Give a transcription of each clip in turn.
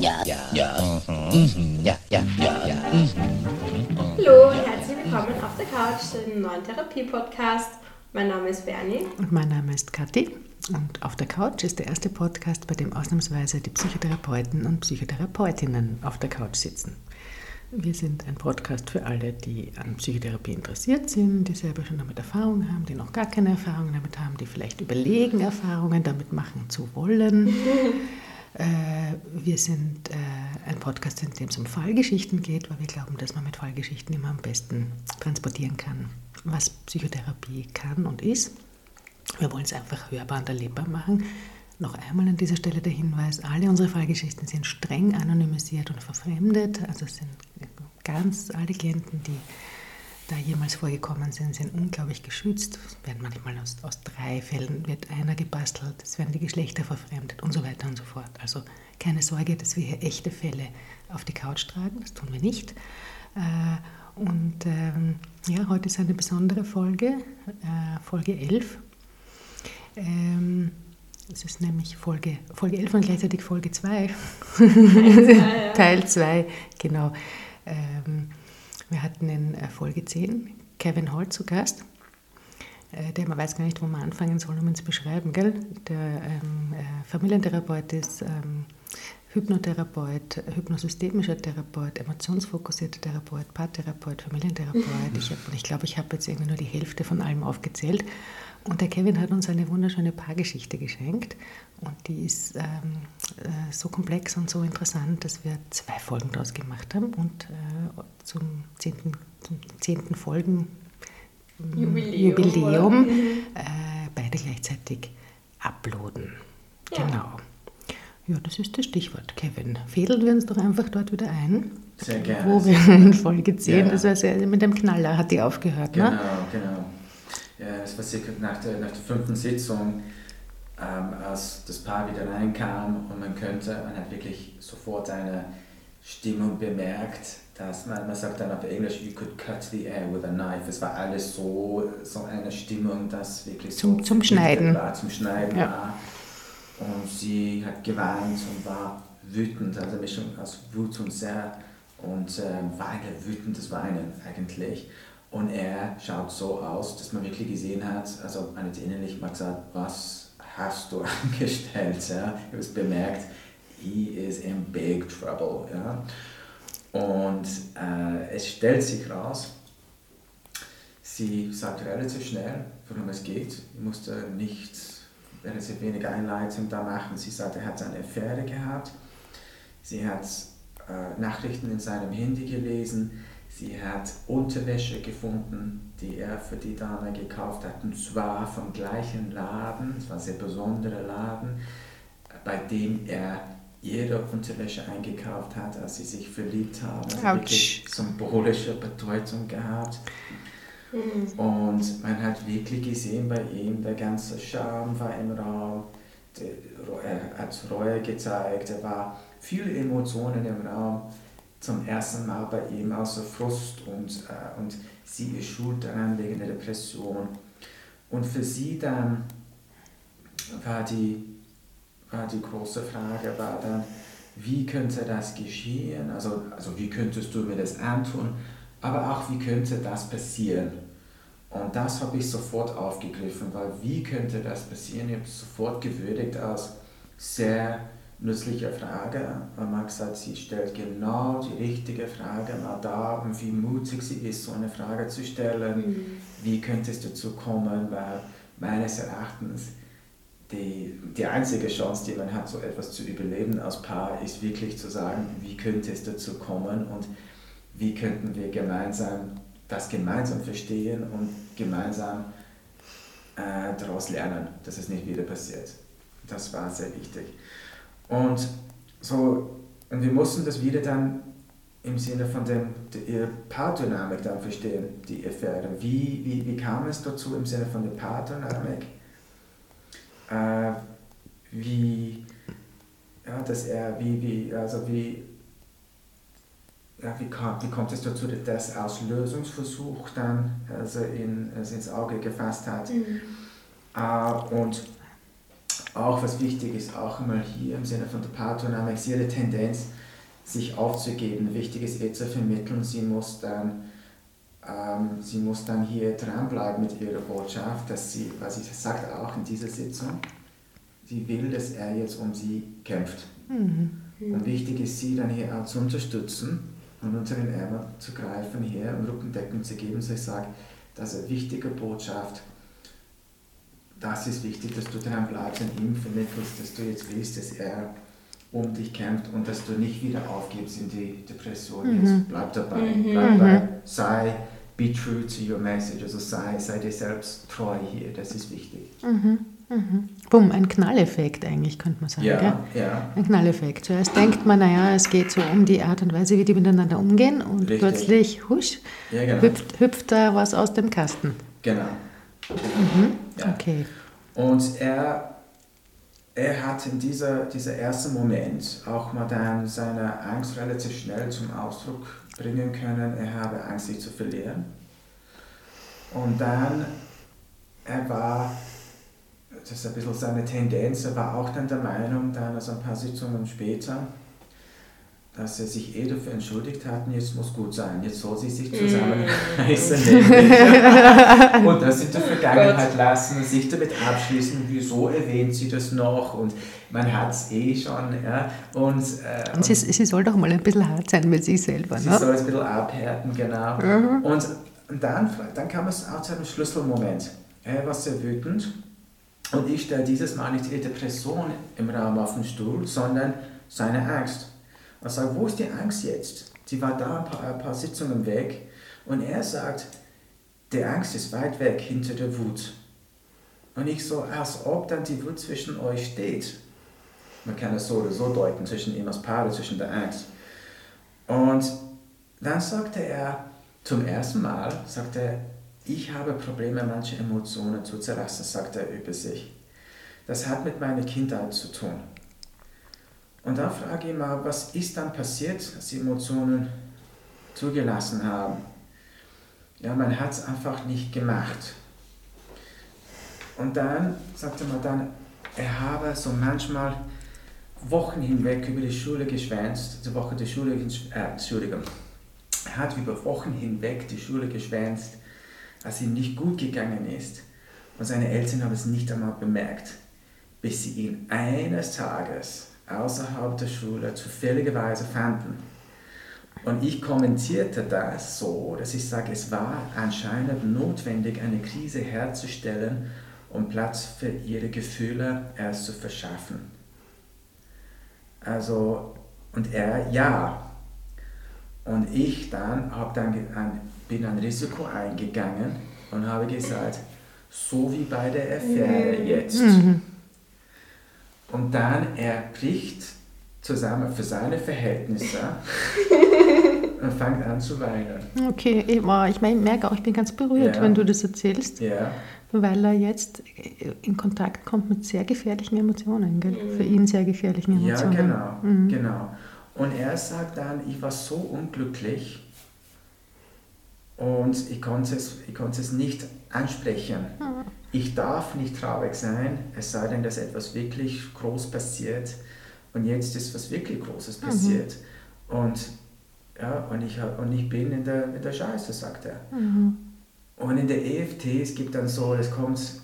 ja, ja, ja, mhm. ja, ja, ja, ja. Hallo und herzlich willkommen auf der Couch zu dem neuen Therapie-Podcast. Mein Name ist Bernie. Und mein Name ist Kathi. Und auf der Couch ist der erste Podcast, bei dem ausnahmsweise die Psychotherapeuten und Psychotherapeutinnen auf der Couch sitzen. Wir sind ein Podcast für alle, die an Psychotherapie interessiert sind, die selber schon damit Erfahrung haben, die noch gar keine Erfahrung damit haben, die vielleicht überlegen, Erfahrungen damit machen zu wollen. äh, wir sind äh, ein Podcast, in dem es um Fallgeschichten geht, weil wir glauben, dass man mit Fallgeschichten immer am besten transportieren kann, was Psychotherapie kann und ist. Wir wollen es einfach hörbar und erlebbar machen. Noch einmal an dieser Stelle der Hinweis, alle unsere Fallgeschichten sind streng anonymisiert und verfremdet. Also sind ganz alle Klienten, die da jemals vorgekommen sind, sind unglaublich geschützt. Es werden manchmal aus, aus drei Fällen wird einer gebastelt, es werden die Geschlechter verfremdet und so weiter und so fort. Also keine Sorge, dass wir hier echte Fälle auf die Couch tragen, das tun wir nicht. Äh, und ähm, ja, heute ist eine besondere Folge, äh, Folge 11. Es ist nämlich Folge, Folge 11 und gleichzeitig Folge 2. Teil 2, genau. Ähm, wir hatten in äh, Folge 10 Kevin Holt zu Gast. Äh, der, man weiß gar nicht, wo man anfangen soll, um ihn zu beschreiben. Gell? Der ähm, äh, Familientherapeut ist ähm, Hypnotherapeut, hypnosystemischer Therapeut, emotionsfokussierter Therapeut, Paartherapeut, Familientherapeut. Ich, hab, ich glaube, ich habe jetzt irgendwie nur die Hälfte von allem aufgezählt. Und der Kevin hat uns eine wunderschöne Paargeschichte geschenkt. Und die ist ähm, äh, so komplex und so interessant, dass wir zwei Folgen daraus gemacht haben und äh, zum zehnten, zum zehnten Folgen Jubiläum, Jubiläum äh, beide gleichzeitig uploaden. Ja. Genau. Ja, das ist das Stichwort, Kevin. Fädeln wir uns doch einfach dort wieder ein. Sehr gerne. Wo wir in Folge 10, Ja. das war sehr, mit dem Knaller hat die aufgehört, Genau, ne? genau. Es war circa nach der, nach der fünften Sitzung, ähm, als das Paar wieder reinkam und man könnte, man hat wirklich sofort eine Stimmung bemerkt, dass man, man sagt dann auf Englisch, you could cut the air with a knife. Es war alles so, so eine Stimmung, dass wirklich Zum- so zum Schneiden. War, zum Schneiden Ja. war. Und sie hat geweint und war wütend, also eine Mischung aus Wut und sehr und ähm, war ein wütendes Weinen eigentlich. Und er schaut so aus, dass man wirklich gesehen hat, also man hat innerlich mal gesagt, was hast du angestellt? Ja? Ich habe es bemerkt, he is in big trouble. Ja? Und äh, es stellt sich raus, sie sagt relativ schnell, worum es geht. Ich musste nicht relativ wenig Einleitung da machen. Sie sagt, er hat eine Affäre gehabt. Sie hat äh, Nachrichten in seinem Handy gelesen. Sie hat Unterwäsche gefunden, die er für die Dame gekauft hat, und zwar vom gleichen Laden, es war ein sehr besonderer Laden, bei dem er ihre Unterwäsche eingekauft hat, als sie sich verliebt haben. Also wirklich symbolische Bedeutung gehabt. Und man hat wirklich gesehen bei ihm, der ganze Charme war im Raum, er hat Reue gezeigt, er war viele Emotionen im Raum. Zum ersten Mal bei ihm außer Frust und, äh, und sie ist schuld daran wegen der Depression. Und für sie dann war die, war die große Frage, war dann, wie könnte das geschehen? Also, also wie könntest du mir das antun? Aber auch, wie könnte das passieren? Und das habe ich sofort aufgegriffen, weil wie könnte das passieren? Ich habe es sofort gewürdigt als sehr nützliche Frage. Man hat gesagt, sie stellt genau die richtige Frage mal da und wie mutig sie ist, so eine Frage zu stellen. Wie könnte es dazu kommen? Weil meines Erachtens die, die einzige Chance, die man hat, so etwas zu überleben als Paar, ist wirklich zu sagen, wie könnte es dazu kommen und wie könnten wir gemeinsam das gemeinsam verstehen und gemeinsam äh, daraus lernen, dass es nicht wieder passiert. Das war sehr wichtig. Und, so, und wir mussten das wieder dann im Sinne von dem, der Paardynamik dann verstehen, die Affäre. Wie, wie, wie kam es dazu im Sinne von der Paardynamik? Äh, wie, ja, dass er, wie, wie, also wie, ja, wie, kam, wie kommt es dazu, dass das Auslösungsversuch dann also in, also ins Auge gefasst hat? Äh, und auch was wichtig ist, auch immer hier im Sinne von der ich sehe die Tendenz, sich aufzugeben. Wichtig ist ihr zu vermitteln, sie muss dann, ähm, sie muss dann hier dranbleiben mit ihrer Botschaft, dass sie, was sie sagt auch in dieser Sitzung, sie will, dass er jetzt um sie kämpft. Mhm. Und wichtig ist, sie dann hier auch zu unterstützen und unter den Ärmel zu greifen, hier und Rückendeckung zu geben. So ich sage, das ist eine wichtige Botschaft. Das ist wichtig, dass du dran bleibst und ihm vermittelst, dass du jetzt willst, dass er um dich kämpft und dass du nicht wieder aufgibst in die Depression. Mhm. Jetzt bleib dabei, mhm. bleib dabei, sei, be true to your message, also sei, sei dir selbst treu hier, das ist wichtig. Mhm. Mhm. Bumm, ein Knalleffekt eigentlich, könnte man sagen. Ja, gell? ja. Ein Knalleffekt. Zuerst denkt man, naja, es geht so um die Art und Weise, wie die miteinander umgehen und Richtig. plötzlich, husch, Ja, genau. hüpft, hüpft da was aus dem Kasten. Genau. Mhm. Ja. Okay. Und er, er hat in dieser, dieser ersten Moment auch mal dann seine Angst relativ schnell zum Ausdruck bringen können. Er habe Angst, sich zu verlieren. Und dann, er war, das ist ein bisschen seine Tendenz, er war auch dann der Meinung, dann also ein paar Sitzungen später, dass er sich eh dafür entschuldigt hat, und jetzt muss gut sein, jetzt soll sie sich zusammenreißen. und das in der Vergangenheit lassen und sich damit abschließen, wieso erwähnt sie das noch und man hat es eh schon. Ja, und, äh, Und sie, sie soll doch mal ein bisschen hart sein mit sich selber. Sie Ne? soll es ein bisschen abhärten, genau. Mhm. Und, und dann, dann kam es auch zu einem Schlüsselmoment. Er war sehr wütend und ich stelle dieses Mal nicht die Depression im Raum auf den Stuhl, sondern seine Angst. Und sage, wo ist die Angst jetzt? Sie war da ein paar, ein paar Sitzungen weg und er sagt, die Angst ist weit weg hinter der Wut. Und ich so, als ob dann die Wut zwischen euch steht. Man kann es so oder so deuten, zwischen ihm als Paar, zwischen der Angst. Und dann sagte er zum ersten Mal, sagte er, ich habe Probleme, manche Emotionen zu zerlassen, sagte er über sich. Das hat mit meiner Kindheit zu tun. Und dann frage ich mal, was ist dann passiert, als die Emotionen zugelassen haben? Ja, man hat es einfach nicht gemacht. Und dann sagte man dann, er habe so manchmal Wochen hinweg über die Schule geschwänzt, die Woche der Schule, äh, Entschuldigung, er hat über Wochen hinweg die Schule geschwänzt, als ihm nicht gut gegangen ist. Und seine Eltern haben es nicht einmal bemerkt, bis sie ihn eines Tages außerhalb der Schule zufälligerweise fanden. Und ich kommentierte das so, dass ich sage, es war anscheinend notwendig, eine Krise herzustellen, um Platz für ihre Gefühle erst zu verschaffen. Also, und er, ja. Und ich dann, hab dann ein, bin ein Risiko eingegangen und habe gesagt, so wie bei der Affäre jetzt. Und dann er bricht zusammen für seine Verhältnisse und fängt an zu weinen. Okay, ich, merke auch, ich bin ganz berührt, Ja. wenn du das erzählst, Ja, weil er jetzt in Kontakt kommt mit sehr gefährlichen Emotionen, gell? für ihn sehr gefährlichen ja Emotionen. genau, Mhm. genau. Und er sagt dann, ich war so unglücklich und ich konnte es, ich konnte es nicht ansprechen. Ich darf nicht traurig sein, es sei denn, dass etwas wirklich groß passiert. Und jetzt ist was wirklich Großes passiert. Und, ja, und, ich, und ich bin in der, in der Scheiße, sagt er. Und in der EFT, es gibt dann so, es kommt,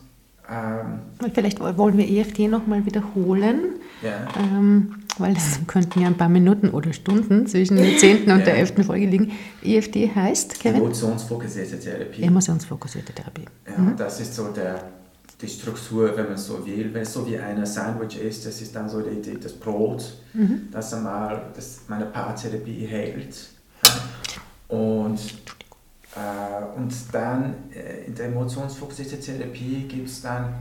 ähm, Vielleicht wollen wir EFT nochmal wiederholen, ja, ähm, weil es könnten ja ein paar Minuten oder Stunden zwischen der 10. und der Ja. 11. Folge liegen. EFT heißt, Kevin? emotionsfokussierte Therapie. Emotionsfokussierte Therapie. Ja, und das ist so der, die Struktur, wenn man so will. Wenn es so wie ein Sandwich ist, das ist dann so die, die, das Brot, das einmal das meine Paartherapie hält. Und, äh, und dann äh, in der emotionsfokussierten Therapie gibt es dann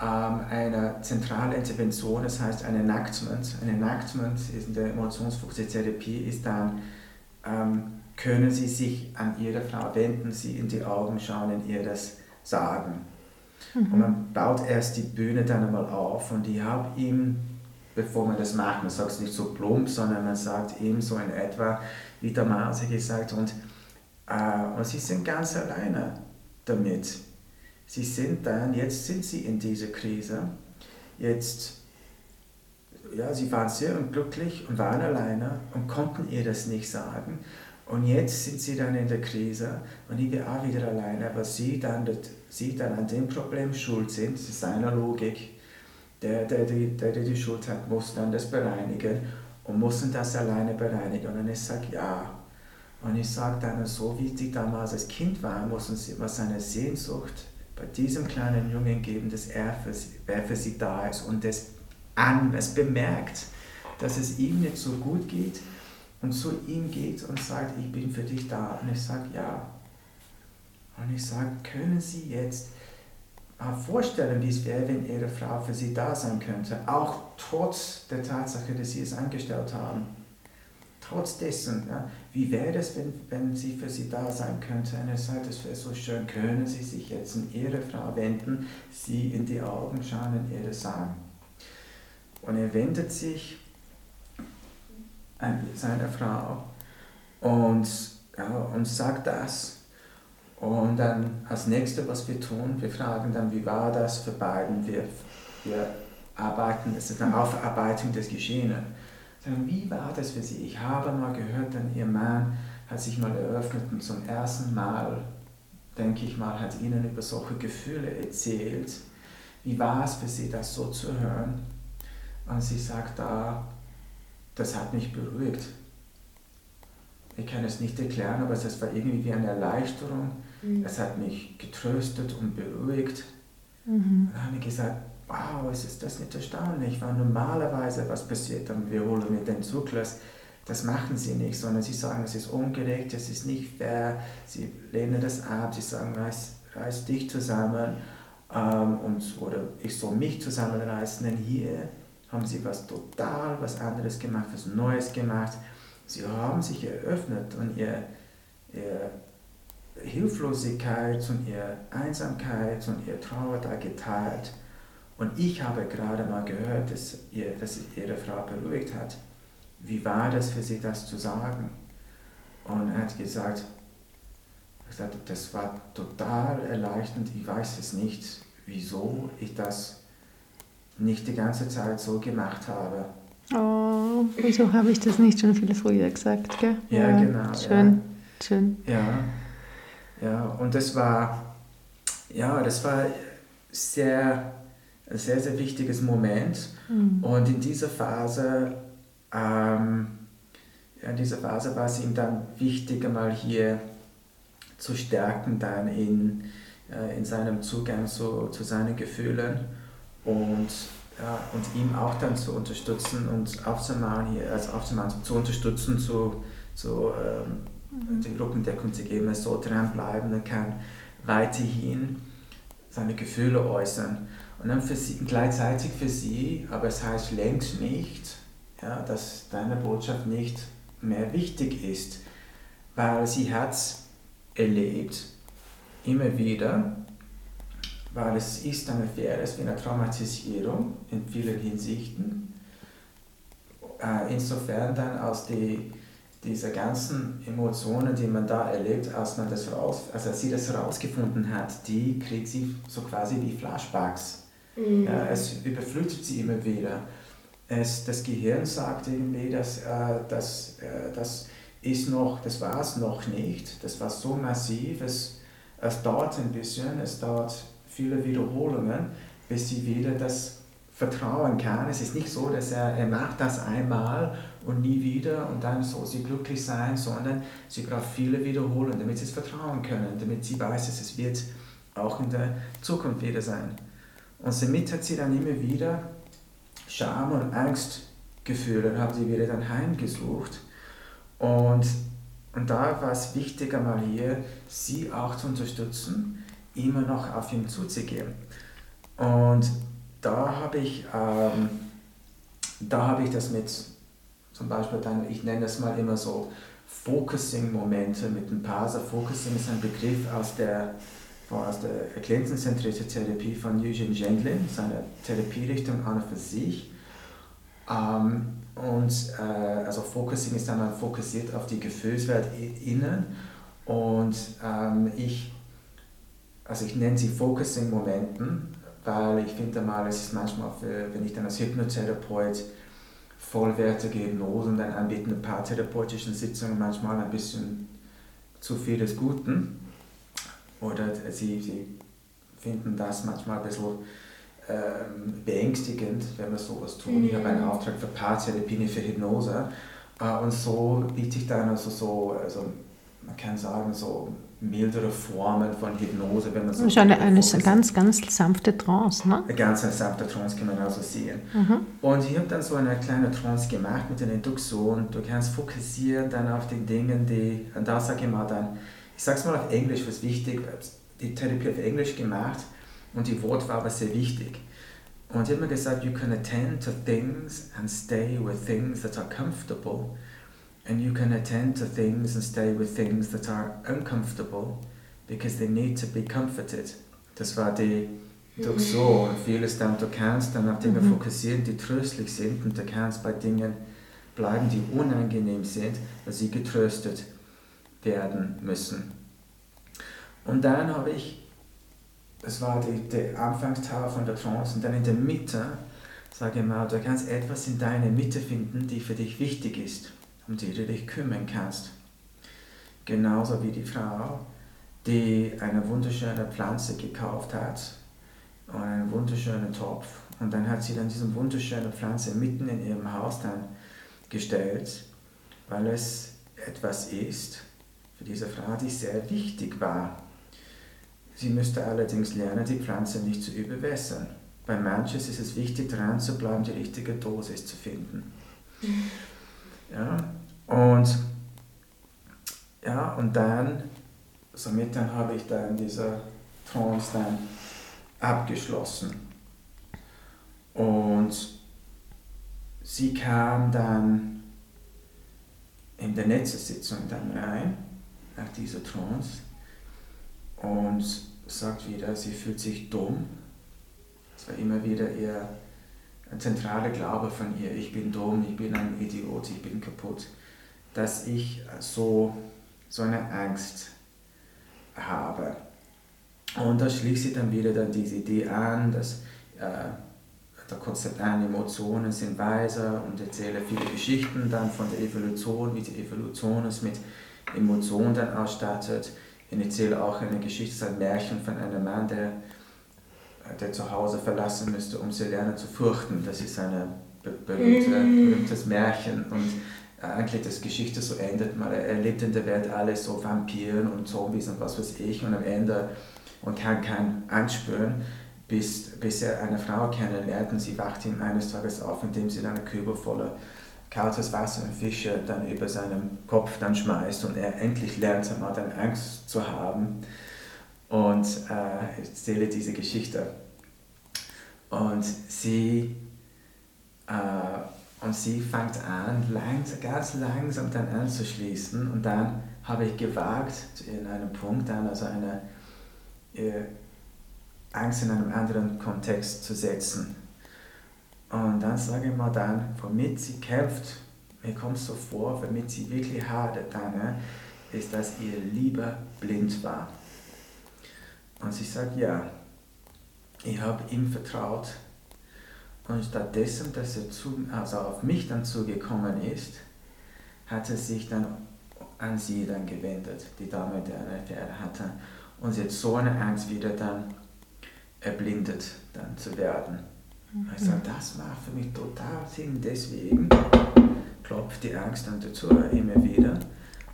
ähm, eine zentrale Intervention, das heißt ein Enactment. Ein Enactment ist in der emotionsfokussierten Therapie ist dann, ähm, können Sie sich an Ihre Frau wenden, sie in die Augen schauen und ihr das sagen. Und man baut erst die Bühne dann einmal auf und ich habe ihm, bevor man das macht, man sagt es nicht so plump, sondern man sagt ihm so in etwa, wie der Marse gesagt, und, äh, und sie sind ganz alleine damit. Sie sind dann, jetzt sind sie in dieser Krise. jetzt, ja, sie waren sehr unglücklich und waren alleine und konnten ihr das nicht sagen. Und jetzt sind sie dann in der Krise und ich bin auch wieder alleine, weil sie dann, sie dann an dem Problem schuld sind, das ist seine Logik. Der, der, der, der die Schuld hat, muss dann das bereinigen und mussten das alleine bereinigen. Und dann ich sage, ja. Und ich sage dann, so wie sie damals als Kind war, muss uns immer seine Sehnsucht bei diesem kleinen Jungen geben, dass er für sie, er für sie da ist und das an, es bemerkt, dass es ihm nicht so gut geht und zu ihm geht und sagt, ich bin für dich da. Und ich sage, ja. Und ich sage, können Sie jetzt mal vorstellen, wie es wäre, wenn Ihre Frau für Sie da sein könnte, auch trotz der Tatsache, dass Sie es angestellt haben. Trotz dessen, ja, wie wäre es, wenn, wenn sie für Sie da sein könnte? Er sagt, es wäre so schön, können Sie sich jetzt an Ihre Frau wenden, sie in die Augen schauen und ihr das sagen. Und er wendet sich seiner Frau und, ja, und sagt das. Und dann als nächstes, was wir tun, wir fragen dann, wie war das für beiden? Wir, wir arbeiten, es ist eine Aufarbeitung des Geschehenen. Sagen, wie war das für Sie? Ich habe mal gehört, dann Ihr Mann hat sich mal eröffnet und zum ersten Mal, denke ich mal, hat Ihnen über solche Gefühle erzählt. Wie war es für Sie, das so zu hören? Und sie sagt da, das hat mich beruhigt. Ich kann es nicht erklären, aber es war irgendwie wie eine Erleichterung. Mhm. Es hat mich getröstet und beruhigt. Mhm. Dann habe ich gesagt, wow, ist das nicht erstaunlich, weil normalerweise was passiert, dann? Wir holen mit den Zyklus, das machen sie nicht, sondern sie sagen, es ist ungerecht, es ist nicht fair, sie lehnen das ab, sie sagen, reiß, reiß dich zusammen. Ähm, und, oder ich soll mich zusammenreißen, denn hier haben sie was total was anderes gemacht, was Neues gemacht. Sie haben sich eröffnet und ihr, ihr Hilflosigkeit und ihre Einsamkeit und ihre Trauer da geteilt. Und ich habe gerade mal gehört, dass, ihr, dass ihre Frau beruhigt hat. Wie war das für sie, das zu sagen? Und er hat gesagt, das war total erleichternd. Ich weiß es nicht, wieso ich das nicht die ganze Zeit so gemacht habe. Oh, wieso habe ich das nicht schon viel früher gesagt? Gell? Ja, ja genau. Schön, ja. schön. Ja, ja, und das war, ja, das war sehr, ein sehr, sehr wichtiges Moment. Mhm. Und in dieser Phase, ähm, in dieser Phase war es ihm dann wichtig, einmal hier zu stärken, dann in, äh, in seinem Zugang zu, zu seinen Gefühlen und, ja, und ihm auch dann zu unterstützen und aufzumachen, hier, also aufzumachen, zu unterstützen, zu, zu ähm, mhm. die Rückendeckung zu geben, soll dranbleiben, er kann weiterhin seine Gefühle äußern. Und dann für sie, gleichzeitig für sie, aber es heißt längst nicht, ja, dass deine Botschaft nicht mehr wichtig ist, weil sie hat es erlebt, immer wieder, weil es ist eine Affäre, wie eine Traumatisierung in vielen Hinsichten. Äh, insofern dann aus die, dieser ganzen Emotionen, die man da erlebt, als man das raus, also als sie das herausgefunden hat, die kriegt sie so quasi wie Flashbacks. Mhm. Ja, es überflutet sie immer wieder. Es, das Gehirn sagt irgendwie, dass äh, das, äh, das ist noch, das war es noch nicht, das war so massiv, es, es dauert ein bisschen, es dauert viele Wiederholungen, bis sie wieder das vertrauen kann. Es ist nicht so, dass er, er macht das einmal und nie wieder und dann soll sie glücklich sein, sondern sie braucht viele Wiederholungen, damit sie es vertrauen können, damit sie weiß, dass es wird auch in der Zukunft wieder sein. Und somit hat sie dann immer wieder Scham und Angstgefühle, haben sie wieder dann heimgesucht. Und, und da war es wichtig, einmal hier, sie auch zu unterstützen, immer noch auf ihn zuzugehen. Und da habe ich, ähm, da habe ich das mit zum Beispiel dann, ich nenne das mal immer so Focusing-Momente mit dem Parser. Focusing ist ein Begriff aus der, aus der klientenzentrierten Therapie von Eugene Gendlin, seine Therapierichtung an und für sich. Ähm, und äh, also Focusing ist dann fokussiert auf die Gefühlswelt innen und ähm, ich also ich nenne sie Focusing-Momenten, weil ich finde mal, es ist manchmal, für, wenn ich dann als Hypnotherapeut vollwertige und dann anbiete, ein paar therapeutischen Sitzungen manchmal ein bisschen zu viel des Guten. Oder sie, sie finden das manchmal ein bisschen ähm, beängstigend, wenn wir sowas tun. Mhm. Ich habe einen mhm. Auftrag für nicht für Hypnose. Äh, und so biete ich dann also so, also man kann sagen, so mildere Formen von Hypnose, wenn man so. Das ist eine, eine ganz, ganz sanfte Trance, ne? Eine ganz eine sanfte Trance kann man also sehen. Mhm. Und ich habe dann so eine kleine Trance gemacht mit der Induktion. Du kannst fokussieren dann auf den Dingen, die, und da sage ich mal dann, ich sage es mal auf Englisch, was wichtig, die Therapie auf Englisch gemacht und die Wortwahl war sehr wichtig. Und ich habe mir gesagt, you can attend to things and stay with things that are comfortable. And you can attend to things and stay with things that are uncomfortable because they need to be comforted. Das war die durch so vieles dann, du kannst dann auf Dinge mhm. fokussieren, die tröstlich sind und du kannst bei Dingen bleiben, die unangenehm sind, weil sie getröstet werden müssen. Und dann habe ich das war die, Anfangsteil von der Trance. Und dann in der Mitte, sage ich mal, du kannst etwas in deiner Mitte finden, die für dich wichtig ist, um die du dich kümmern kannst. Genauso wie die Frau, die eine wunderschöne Pflanze gekauft hat einen wunderschönen Topf. Und dann hat sie dann diese wunderschöne Pflanze mitten in ihrem Haus dann gestellt, weil es etwas ist für diese Frau, die sehr wichtig war. Sie müsste allerdings lernen, die Pflanze nicht zu überwässern. Bei manches ist es wichtig, dran zu bleiben, die richtige Dosis zu finden. Ja, und, ja, und dann, somit dann habe ich dann diese Trance dann abgeschlossen. Und sie kam dann in der Netzesitzung dann rein, nach dieser Trance und sagt wieder, sie fühlt sich dumm. Das war immer wieder ihr zentraler Glaube von ihr, ich bin dumm, ich bin ein Idiot, ich bin kaputt, dass ich so, so eine Angst habe. Und da schließt sie dann wieder dann diese Idee an, dass äh, der Konzept an, Emotionen sind weiser und erzähle viele Geschichten dann von der Evolution, wie die Evolution es mit Emotionen dann ausstattet. Ich erzähle auch eine Geschichte, ein Märchen von einem Mann, der, der zu Hause verlassen müsste, um zu lernen zu fürchten. Das ist ein berühmte, mm. berühmtes Märchen und eigentlich das Geschichte so endet. Man erlebt in der Welt alles so Vampiren und Zombies und was weiß ich und am Ende und kann keinen anspüren, bis, bis er eine Frau kennenlernt und sie wacht ihm eines Tages auf, indem sie dann eine Kübel voller kaltes Wasser und Fische dann über seinem Kopf dann schmeißt und er endlich lernt, einmal dann Angst zu haben. Und äh, ich erzähle diese Geschichte. Und sie, äh, und sie fängt an, langs, ganz langsam dann anzuschließen. Und dann habe ich gewagt, in einem Punkt dann also eine äh, Angst in einem anderen Kontext zu setzen. Und dann sage ich mal dann, womit sie kämpft, mir kommt so vor, womit sie wirklich hadert dann, ne, ist, dass ihr Lieber blind war. Und sie sagt, ja, ich habe ihm vertraut und stattdessen, dass er zu, also auf mich dann zugekommen ist, hat er sich dann an sie dann gewendet, die Dame, die eine Affäre hatte. Und sie hat so eine Angst wieder dann erblindet dann zu werden. Also das macht für mich total Sinn. Deswegen klopft die Angst an der Tür immer wieder,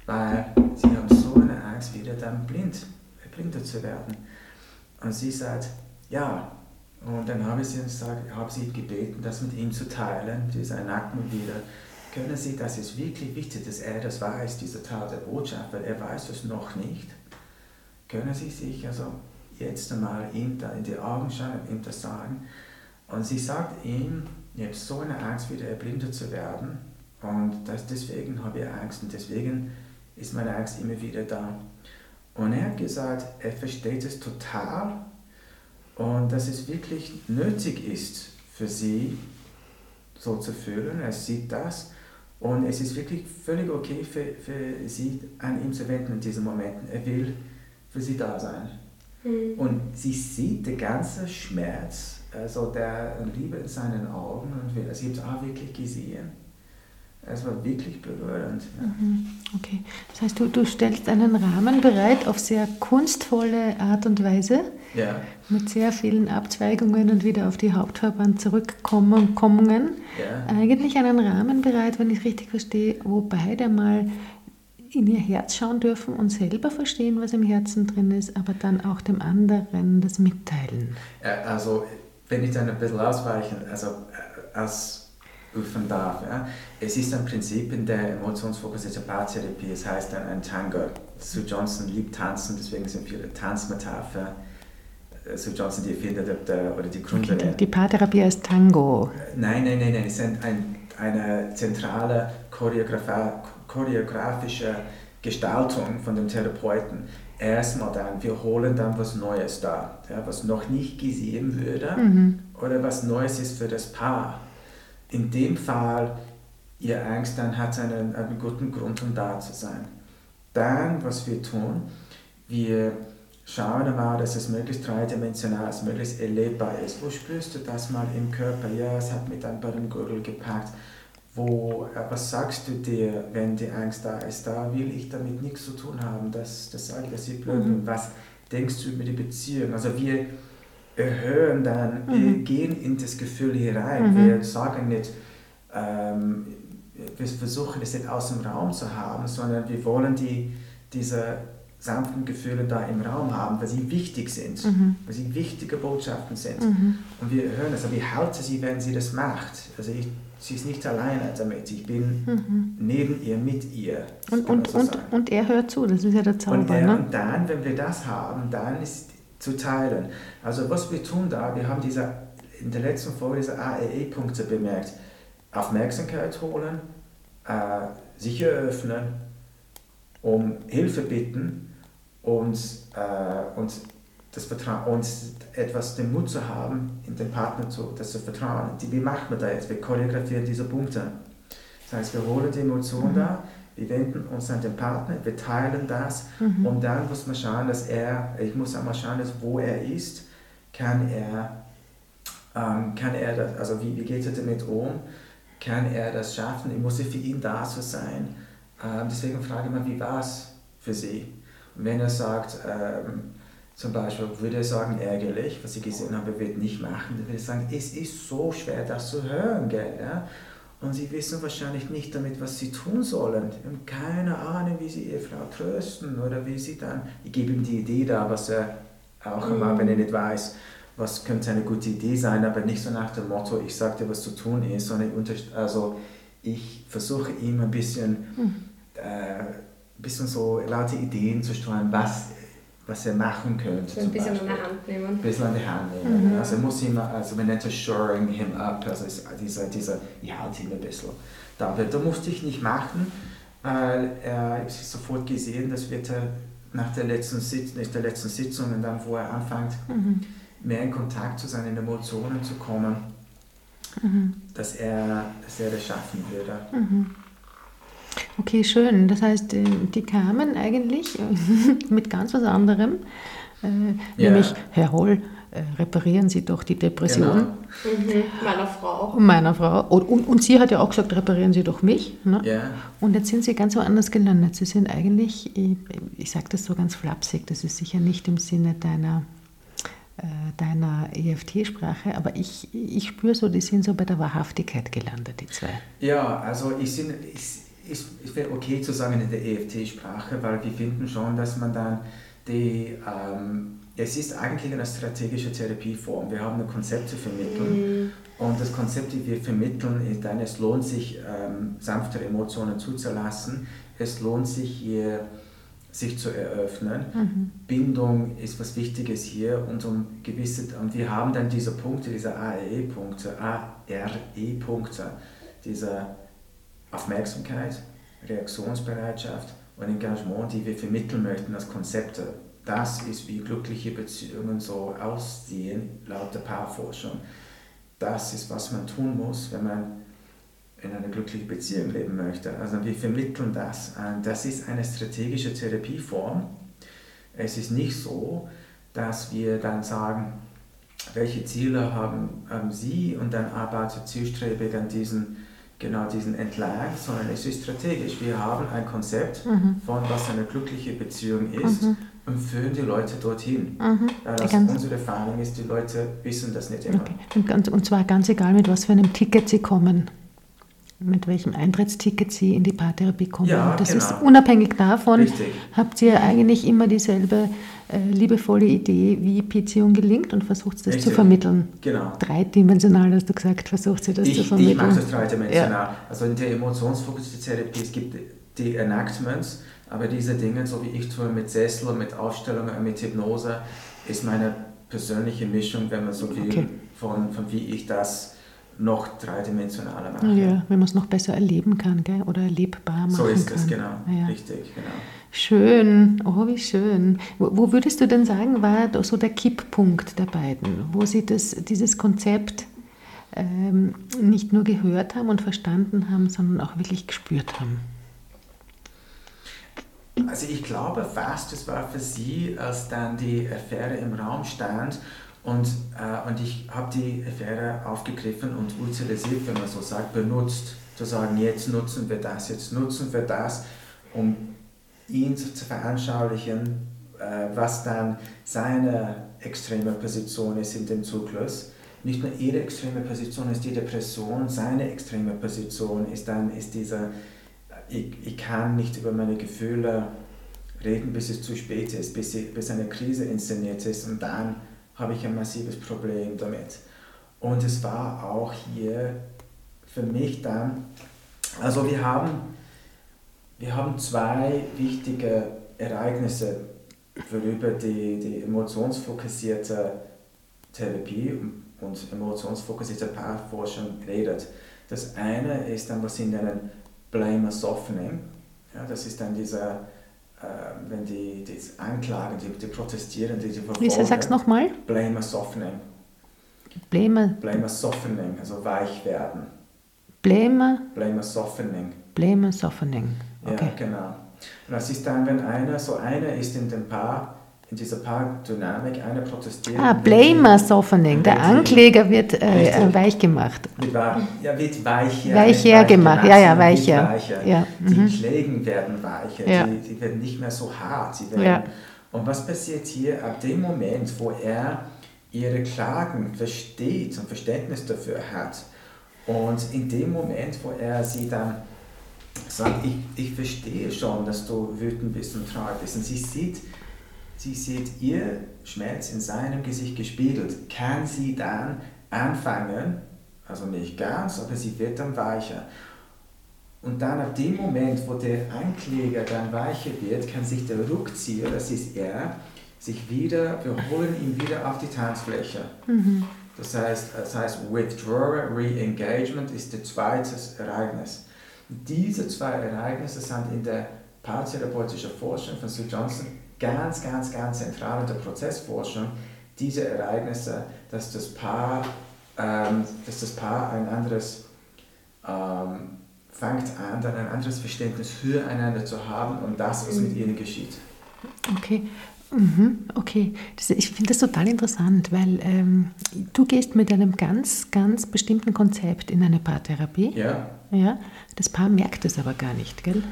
weil sie haben so eine Angst, wieder dann blind, blinder zu werden. Und sie sagt, ja. Und dann habe ich sie, habe sie gebeten, das mit ihm zu teilen, dieser Nacken wieder. Können Sie, das ist wirklich wichtig, dass er das weiß, dieser Teil der Botschaft, weil er weiß es noch nicht. Können Sie sich also jetzt einmal ihm da in die Augen schauen und ihm das sagen? Und sie sagt ihm, ich habe so eine Angst, wieder erblindet zu werden. Und das, deswegen habe ich Angst und deswegen ist meine Angst immer wieder da. Und er hat gesagt, er versteht es total und dass es wirklich nötig ist für sie, so zu fühlen. Er sieht das und es ist wirklich völlig okay für, für sie, an ihm zu wenden in diesen Momenten. Er will für sie da sein. Mhm. Und sie sieht den ganzen Schmerz, also der Liebe in seinen Augen und sie hat es auch wirklich gesehen. Es war wirklich berührend. Ja. Mhm. Okay, das heißt, du, du stellst einen Rahmen bereit auf sehr kunstvolle Art und Weise, ja. mit sehr vielen Abzweigungen und wieder auf die Hauptverband zurückkommungen. Ja. Eigentlich einen Rahmen bereit, wenn ich richtig verstehe, wo beide mal in ihr Herz schauen dürfen und selber verstehen, was im Herzen drin ist, aber dann auch dem anderen das mitteilen. Also, wenn ich dann ein bisschen ausweichen, also äh, ausrufen darf, ja, es ist ein Prinzip in der emotionsfokussierten Paartherapie, es heißt dann ein Tango. Sue Johnson liebt Tanzen, deswegen sind viele Tanzmetapher. Äh, Sue Johnson, die Erfinder der, oder die Gründerin. Okay, die Paartherapie heißt Tango. Nein, nein, nein, nein, es ist ein, ein, eine zentrale choreografische Gestaltung von dem Therapeuten. Erstmal dann, wir holen dann was Neues da, ja, was noch nicht gesehen würde Mhm. oder was Neues ist für das Paar. In dem Fall, ihr Angst dann hat einen, einen guten Grund, um da zu sein. Dann, was wir tun, wir schauen einmal, dass es möglichst dreidimensional ist, möglichst erlebbar ist. Wo spürst du das mal im Körper? Ja, es hat mit einem Gürtel gepackt. Wo, was sagst du dir, wenn die Angst da ist? Da will ich damit nichts zu tun haben. Das, das sage ich, das ist blöd. Mhm. Was denkst du über die Beziehung? Also wir erhöhen dann, Mhm. wir gehen in das Gefühl hier rein. Mhm. Wir sagen nicht, ähm, wir versuchen es nicht aus dem Raum zu haben, sondern wir wollen die, diese sanften Gefühle da im Raum haben, weil sie wichtig sind, Mhm. weil sie wichtige Botschaften sind. Mhm. Und wir hören das, aber ich halte sie, wenn sie das macht. Also ich, sie ist nicht alleine damit, ich bin Mhm. neben ihr, mit ihr. Und, und, so und, sagen. und er hört zu, das ist ja der Und, Zauber. er, Ne? und dann, wenn wir das haben, dann ist zu teilen. Also was wir tun da, wir haben diese, in der letzten Folge diese AEE-Punkte bemerkt. Aufmerksamkeit holen, äh, sich eröffnen, um Hilfe bitten und, äh, und, das Vertrauen, und etwas den Mut zu haben, in den Partner zu, das zu vertrauen. Die, wie macht man da jetzt? Wir choreografieren diese Punkte. Das heißt, wir holen die Emotion da, wir wenden uns an den Partner, wir teilen das Mhm. und dann muss man schauen, dass er, ich muss einmal schauen, dass wo er ist, kann er, ähm, kann er das, also wie, wie geht er damit um, kann er das schaffen, ich muss für ihn da zu sein. Ähm, deswegen frage ich mal, wie war es für Sie? Und wenn er sagt, ähm, zum Beispiel, würde er sagen, ärgerlich, was ich gesehen habe, wird nicht machen, dann würde ich sagen, es ist so schwer, das zu hören, gell? Ja? Und sie wissen wahrscheinlich nicht damit, was sie tun sollen. Sie haben keine Ahnung, wie sie ihre Frau trösten oder wie sie dann. Ich gebe ihm die Idee da, was er auch immer, wenn er nicht weiß, was könnte eine gute Idee sein, aber nicht so nach dem Motto, ich sage dir, was zu tun ist, sondern ich, also ich versuche ihm ein bisschen, äh, ein bisschen so laute Ideen zu streuen, was, was er machen könnte. So ein bisschen an Beispiel der Hand nehmen. ein bisschen an die Hand nehmen. Also muss ihm, also man nennt es shoring him up, also es- dieser, dieser, ich halte ihn ein bisschen. Da, da musste ich nicht machen, weil er, ich habe sofort gesehen, das wird er nach der letzten, Sitz, nicht der letzten Sitzung und dann, wo er anfängt, Mhm. mehr in Kontakt zu seinen Emotionen zu kommen, Mhm. dass er, dass er das schaffen würde. Okay, schön. Das heißt, äh, die kamen eigentlich äh, mit ganz was anderem, äh, Ja. nämlich, Herr Holl, reparieren Sie doch die Depression Genau. Mhm. Meiner Frau. meiner Frau. Und, und, und sie hat ja auch gesagt, reparieren Sie doch mich. Ne? Ja, Und jetzt sind sie ganz woanders gelandet. Sie sind eigentlich, ich, ich sage das so ganz flapsig, das ist sicher nicht im Sinne deiner, äh, deiner EFT-Sprache, aber ich, ich spüre so, die sind so bei der Wahrhaftigkeit gelandet, die zwei. Ja, also ich sind, ich, ich, es wäre okay zu sagen in der EFT-Sprache, weil wir finden schon, dass man dann die, ähm, es ist eigentlich eine strategische Therapieform. Wir haben ein Konzept zu vermitteln. Und das Konzept, das wir vermitteln, ist dann, es lohnt sich, ähm, sanftere Emotionen zuzulassen, es lohnt sich hier, sich zu eröffnen. Bindung ist was Wichtiges hier. Und um gewisse, und wir haben dann diese Punkte, diese ARE-Punkte, ARE-Punkte, diese Aufmerksamkeit, Reaktionsbereitschaft und Engagement, die wir vermitteln möchten als Konzepte. Das ist, wie glückliche Beziehungen so aussehen, laut der Paarforschung. Das ist, was man tun muss, wenn man in einer glücklichen Beziehung leben möchte. Also wir vermitteln das. Das ist eine strategische Therapieform. Es ist nicht so, dass wir dann sagen, welche Ziele haben ähm, Sie und dann arbeitet zielstrebig an diesen, genau diesen entlang, sondern es ist strategisch. Wir haben ein Konzept Mhm. von was eine glückliche Beziehung ist Mhm. und führen die Leute dorthin. Mhm. Das Ganz- unsere Erfahrung ist, die Leute wissen das nicht immer. Okay. Und, ganz, und zwar ganz egal, mit was für einem Ticket Sie kommen. Mit welchem Eintrittsticket Sie in die Paartherapie kommen. Ja, das ist genau. unabhängig davon, Richtig. habt ihr eigentlich immer dieselbe äh, liebevolle Idee, wie Beziehung gelingt und versucht das zu Richtig. vermitteln. Genau. Dreidimensional hast du gesagt, versucht sie das Ich, zu ich vermitteln. mag das dreidimensional. Also in der emotionsfokussierten Therapie, es gibt die Enactments, aber diese Dinge, so wie ich tue mit Sessel, mit Aufstellungen, mit Hypnose, ist meine persönliche Mischung, wenn man so will, Okay. von, von wie ich das noch dreidimensionaler mache. Ja, wenn man es noch besser erleben kann gell? oder erlebbar machen So ist kann. es, genau. Ja. Richtig, genau. Schön, oh wie schön. Wo, wo würdest du denn sagen, war so der Kipppunkt der beiden, wo sie das, dieses Konzept ähm, nicht nur gehört haben und verstanden haben, sondern auch wirklich gespürt haben? Also ich glaube fast, es war für sie, als dann die Affäre im Raum stand und, äh, und ich habe die Affäre aufgegriffen und utilisiert, wenn man so sagt, benutzt. Zu sagen, jetzt nutzen wir das, jetzt nutzen wir das, um ihn zu, veranschaulichen, äh, was dann seine extreme Position ist in dem Zyklus. Nicht nur ihre extreme Position ist die Depression, seine extreme Position ist dann ist dieser ich, ich kann nicht über meine Gefühle reden, bis es zu spät ist, bis, ich, bis eine Krise inszeniert ist und dann habe ich ein massives Problem damit. Und es war auch hier für mich dann, also wir haben, wir haben zwei wichtige Ereignisse, worüber die, die emotionsfokussierte Therapie und emotionsfokussierte Paarforschung redet. Das eine ist dann, was sie nennen Blame Softening. Ja, das ist dann dieser, wenn die, die Anklagen, die, die protestieren, die, die verfolgen. Lisa, sag's nochmal. Blame Softening. Blame, Blame Softening, also weich werden. Blame, Blame Softening. Blame, Softening. Okay. Ja, genau. Und das ist dann, wenn einer, so einer ist in dem Paar, in dieser Paardynamik, einer protestiert. Ah, Blame, Softening. Der Ankläger wird äh, äh, weich gemacht. Wird ja, wird weicher. Weicher nicht gemacht, weich ja, ja, weicher. weicher. Ja, Die mhm. Schlägen werden weicher, Ja. die, die werden nicht mehr so hart. Ja. Und was passiert hier ab dem Moment, wo er ihre Klagen versteht und Verständnis dafür hat und in dem Moment, wo er sie dann sagt, ich, ich verstehe schon, dass du wütend bist und traurig bist und sie sieht, sie sieht ihr Schmerz in seinem Gesicht gespiegelt, kann sie dann anfangen, also nicht ganz, aber sie wird dann weicher. Und dann ab dem Moment, wo der Ankläger dann weicher wird, kann sich der Rückzieher, das ist er, sich wieder, wir holen ihn wieder auf die Tanzfläche. Mhm. Das heißt, das heißt Withdrawal, Re-Engagement ist das zweite Ereignis. Diese zwei Ereignisse sind in der paartherapeutischen Forschung von Sue Johnson ganz, ganz, ganz zentral in der Prozessforschung. Diese Ereignisse, dass das Paar, ähm, dass das Paar ein anderes ähm, fängt an, dann ein anderes Verständnis füreinander zu haben und das, was mit ihnen geschieht. Okay. Mhm, okay, das, ich finde das total interessant, weil ähm, du gehst mit einem ganz, ganz bestimmten Konzept in eine Paartherapie. Ja, Ja, das Paar merkt es aber gar nicht, gell?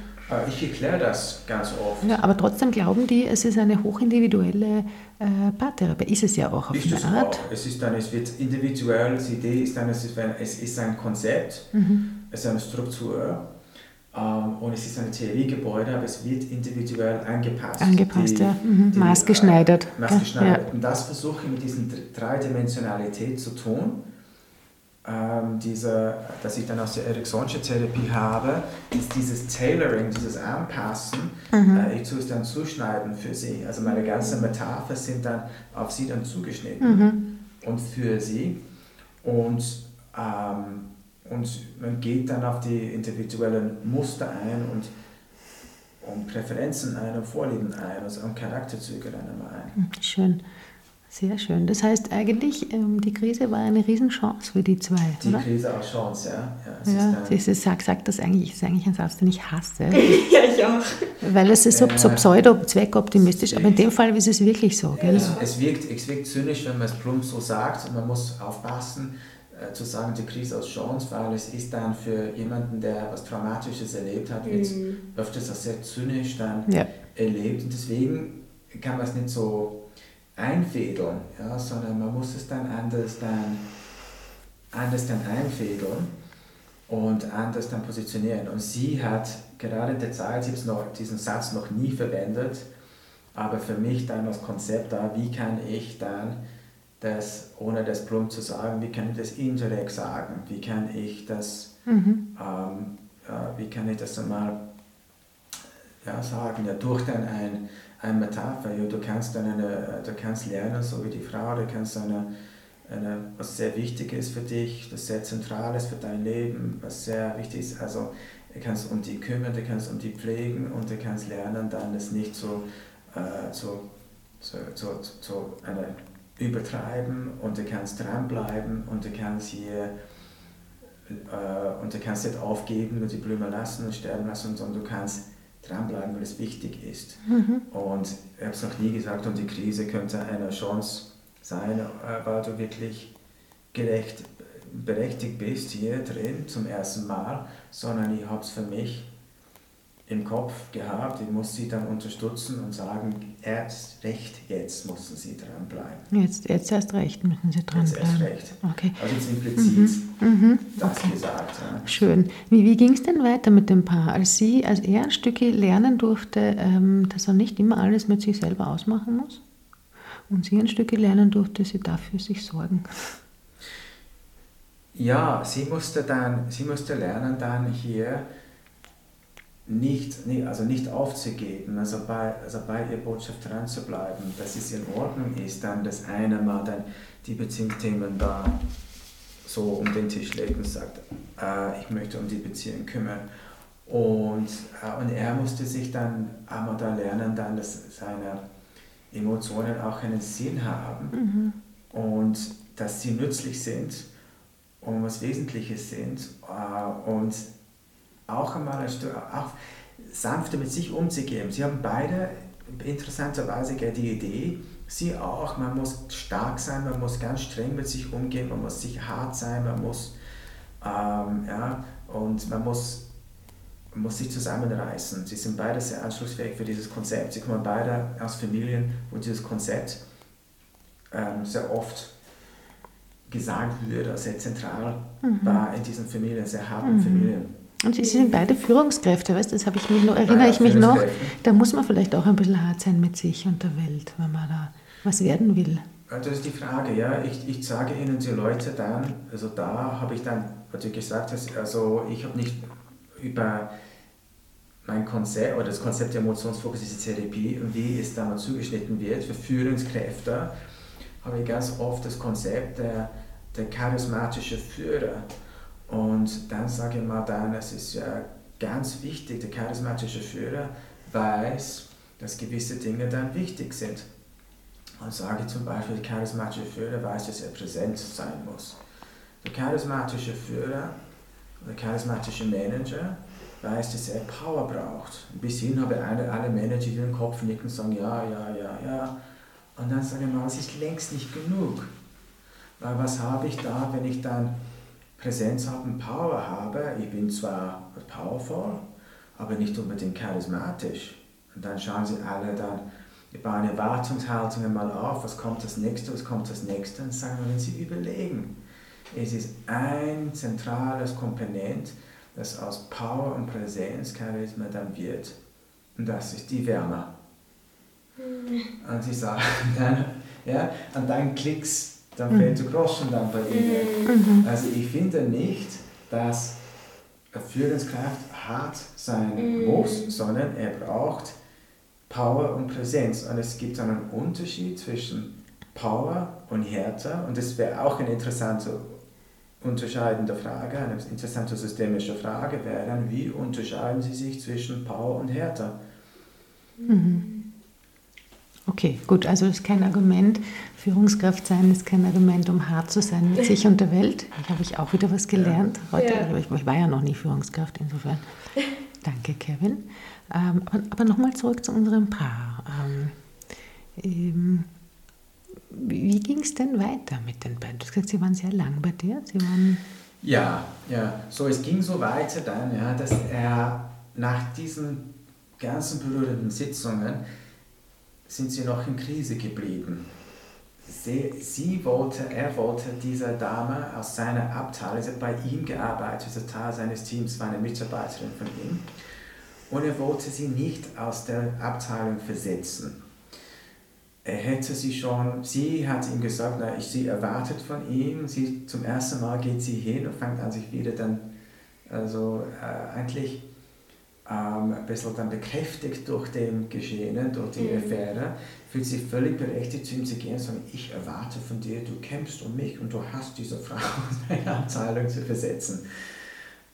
Äh, ich erkläre das ganz oft. Ja, aber trotzdem glauben die, es ist eine hochindividuelle äh, Paartherapie. Ist es ja auch auf Ist eine es Art. auch. Es ist dann, es wird individuell, die Idee ist dann, es ist, ein- es ist ein Konzept, Mhm. es ist eine Struktur ähm, und es ist ein Theoriegebäude, aber es wird individuell angepasst. Angepasst, ja. Mhm. Maßgeschneidert, Äh, gell? maßgeschneidert. Ja. Und das versuche ich mit diesen Dr- Dreidimensionalität zu tun. Ähm, diese, dass ich dann aus der Erickson'sche Therapie habe, ist dieses Tailoring, dieses Anpassen, Mhm. äh, ich tue es dann zuschneiden für sie. Also meine ganzen Metapher sind dann auf sie dann zugeschnitten Mhm. und für sie. Und, ähm, und man geht dann auf die individuellen Muster ein und, und Präferenzen ein und Vorlieben ein also und Charakterzüge dann immer ein. Schön. Sehr schön. Das heißt eigentlich, ähm, die Krise war eine Riesenchance für die zwei, Die oder? Krise als Chance, ja. ja, es Ja, ist das ist, sag, sag das eigentlich, ist eigentlich ein Satz, den ich hasse, ja, ich auch. weil es ist so, so Ja. pseudo-zweckoptimistisch, aber in dem Fall ist es wirklich so, gell? Es, es, wirkt, es wirkt zynisch, wenn man es plump so sagt und man muss aufpassen, äh, zu sagen, die Krise als Chance, weil es ist dann für jemanden, der was Traumatisches erlebt hat, wird öfters als sehr zynisch dann Ja. erlebt und deswegen kann man es nicht so einfädeln, ja, sondern man muss es dann anders dann, anders dann einfädeln und anders dann positionieren. Und sie hat gerade in der Zeit, sie hat noch, diesen Satz noch nie verwendet, aber für mich dann als Konzept da, wie kann ich dann das, ohne das plump zu sagen, wie kann ich das indirekt sagen, wie kann ich das, Mhm. ähm, äh, wie kann ich das einmal ja, sagen, ja, durch dann ein, ein Metapher, ja, du kannst dann eine, du kannst lernen, so wie die Frau, du kannst eine, eine, was sehr wichtig ist für dich, das sehr zentral ist für dein Leben, was sehr wichtig ist, also du kannst um die kümmern, du kannst um die pflegen und du kannst lernen, dann das nicht äh, zu, zu, zu, zu einer übertreiben und du kannst dranbleiben und du kannst hier äh, und du kannst nicht aufgeben und die Blumen lassen und sterben lassen, sondern du kannst dranbleiben, weil es wichtig ist. Und ich habe es noch nie gesagt, und die Krise könnte eine Chance sein, äh, weil du wirklich gerecht, berechtigt bist hier drin zum ersten Mal, sondern ich habe es für mich im Kopf gehabt, ich muss sie dann unterstützen und sagen, erst recht jetzt müssen sie dranbleiben. Jetzt, jetzt erst recht müssen Sie Jetzt erst dranbleiben. recht. Okay, Also jetzt implizit mhm. das okay. gesagt. Ja. Schön. Wie, wie ging es denn weiter mit dem Paar? Als sie, als er ein Stücke lernen durfte, ähm, dass er nicht immer alles mit sich selber ausmachen muss? Und sie ein Stücke lernen durfte, sie dafür sich sorgen. Ja, sie musste dann, sie musste lernen dann hier nicht, nee, also nicht aufzugeben, also bei, also bei ihr Botschaft dran zu bleiben, dass es in Ordnung ist, dann das eine Mal dann die Beziehungsthemen da so um den Tisch legt und sagt, äh, ich möchte um die Beziehung kümmern. Und, äh, und er musste sich dann einmal da lernen, dann, dass seine Emotionen auch einen Sinn haben und dass sie nützlich sind und was Wesentliches sind äh, und auch einmal auch sanfter mit sich umzugehen. Sie haben beide interessanterweise die Idee, sie auch, man muss stark sein, man muss ganz streng mit sich umgehen, man muss sich hart sein, man muss, ähm, ja, und man muss, muss sich zusammenreißen. Sie sind beide sehr anschlussfähig für dieses Konzept. Sie kommen beide aus Familien, wo dieses Konzept ähm, sehr oft gesagt würde, sehr zentral war in diesen Familien, sehr harten Familien. Und sie sind beide Führungskräfte, weißt du, das habe ich mich noch, erinnere Beide ich mich noch. Da muss man vielleicht auch ein bisschen hart sein mit sich und der Welt, wenn man da was werden will. Ja, Das ist die Frage, ja. Ich, ich sage Ihnen die Leute dann, also da habe ich dann natürlich gesagt, dass, also ich habe nicht über mein Konzept oder das Konzept der Emotionsfokus, diese Therapie und wie es dann zugeschnitten wird für Führungskräfte, habe ich ganz oft das Konzept der, der charismatische Führer. Und dann sage ich mal dann, es ist ja ganz wichtig, der charismatische Führer weiß, dass gewisse Dinge dann wichtig sind. Und sage zum Beispiel, der charismatische Führer weiß, dass er präsent sein muss. Der charismatische Führer, der charismatische Manager weiß, dass er Power braucht. Bis hin habe alle, alle Manager, die den Kopf nicken und sagen, ja, ja, ja, ja. Und dann sage ich mal, es ist längst nicht genug. Weil was habe ich da, wenn ich dann Präsenz habe und Power habe? Ich bin zwar powerful, aber nicht unbedingt charismatisch. Und dann schauen sie alle dann, wir bauen Erwartungshaltungen mal auf, was kommt das nächste, was kommt das nächste, und sagen wir, wenn sie überlegen. Es ist ein zentrales Komponent, das aus Power und Präsenz Charisma dann wird. Und das ist die Wärme. Und sie sagen dann, ja, und dann klicks, dann fällt der Groschen dann bei ihnen. Also ich finde nicht, dass Führungskraft hart sein muss, sondern er braucht Power und Präsenz. Und es gibt einen Unterschied zwischen Power und Härte. Und das wäre auch eine interessante unterscheidende Frage, eine interessante systemische Frage wäre dann, wie unterscheiden Sie sich zwischen Power und Härte? Okay, gut, also ist kein Argument. Führungskraft sein ist kein Argument, um hart zu sein mit sich und der Welt. Da habe ich auch wieder was gelernt. Heute, Ja. ich, ich war ja noch nie Führungskraft, insofern. Danke, Kevin. Ähm, aber aber nochmal zurück zu unserem Paar. Ähm, ähm, wie ging es denn weiter mit den beiden? Du hast gesagt, sie waren sehr lang bei dir. Sie waren Ja, ja. So, es ging so weiter dann, ja, dass er nach diesen ganzen berührenden Sitzungen sind sie noch in Krise geblieben. Sie, sie wollte, er wollte diese Dame aus seiner Abteilung, sie hat bei ihm gearbeitet, also Teil seines Teams, war eine Mitarbeiterin von ihm. Und er wollte sie nicht aus der Abteilung versetzen. Er hätte sie schon, sie hat ihm gesagt, na, ich, sie erwartet von ihm, sie zum ersten Mal geht sie hin und fängt an sich wieder dann, also äh, eigentlich ähm, ein bisschen dann bekräftigt durch den Geschehene, durch die Mhm. Affäre, fühlt sich völlig berechtigt zu ihm zu gehen und sagen, ich erwarte von dir, du kämpfst um mich und du hast diese Frau aus meiner Abteilung zu versetzen.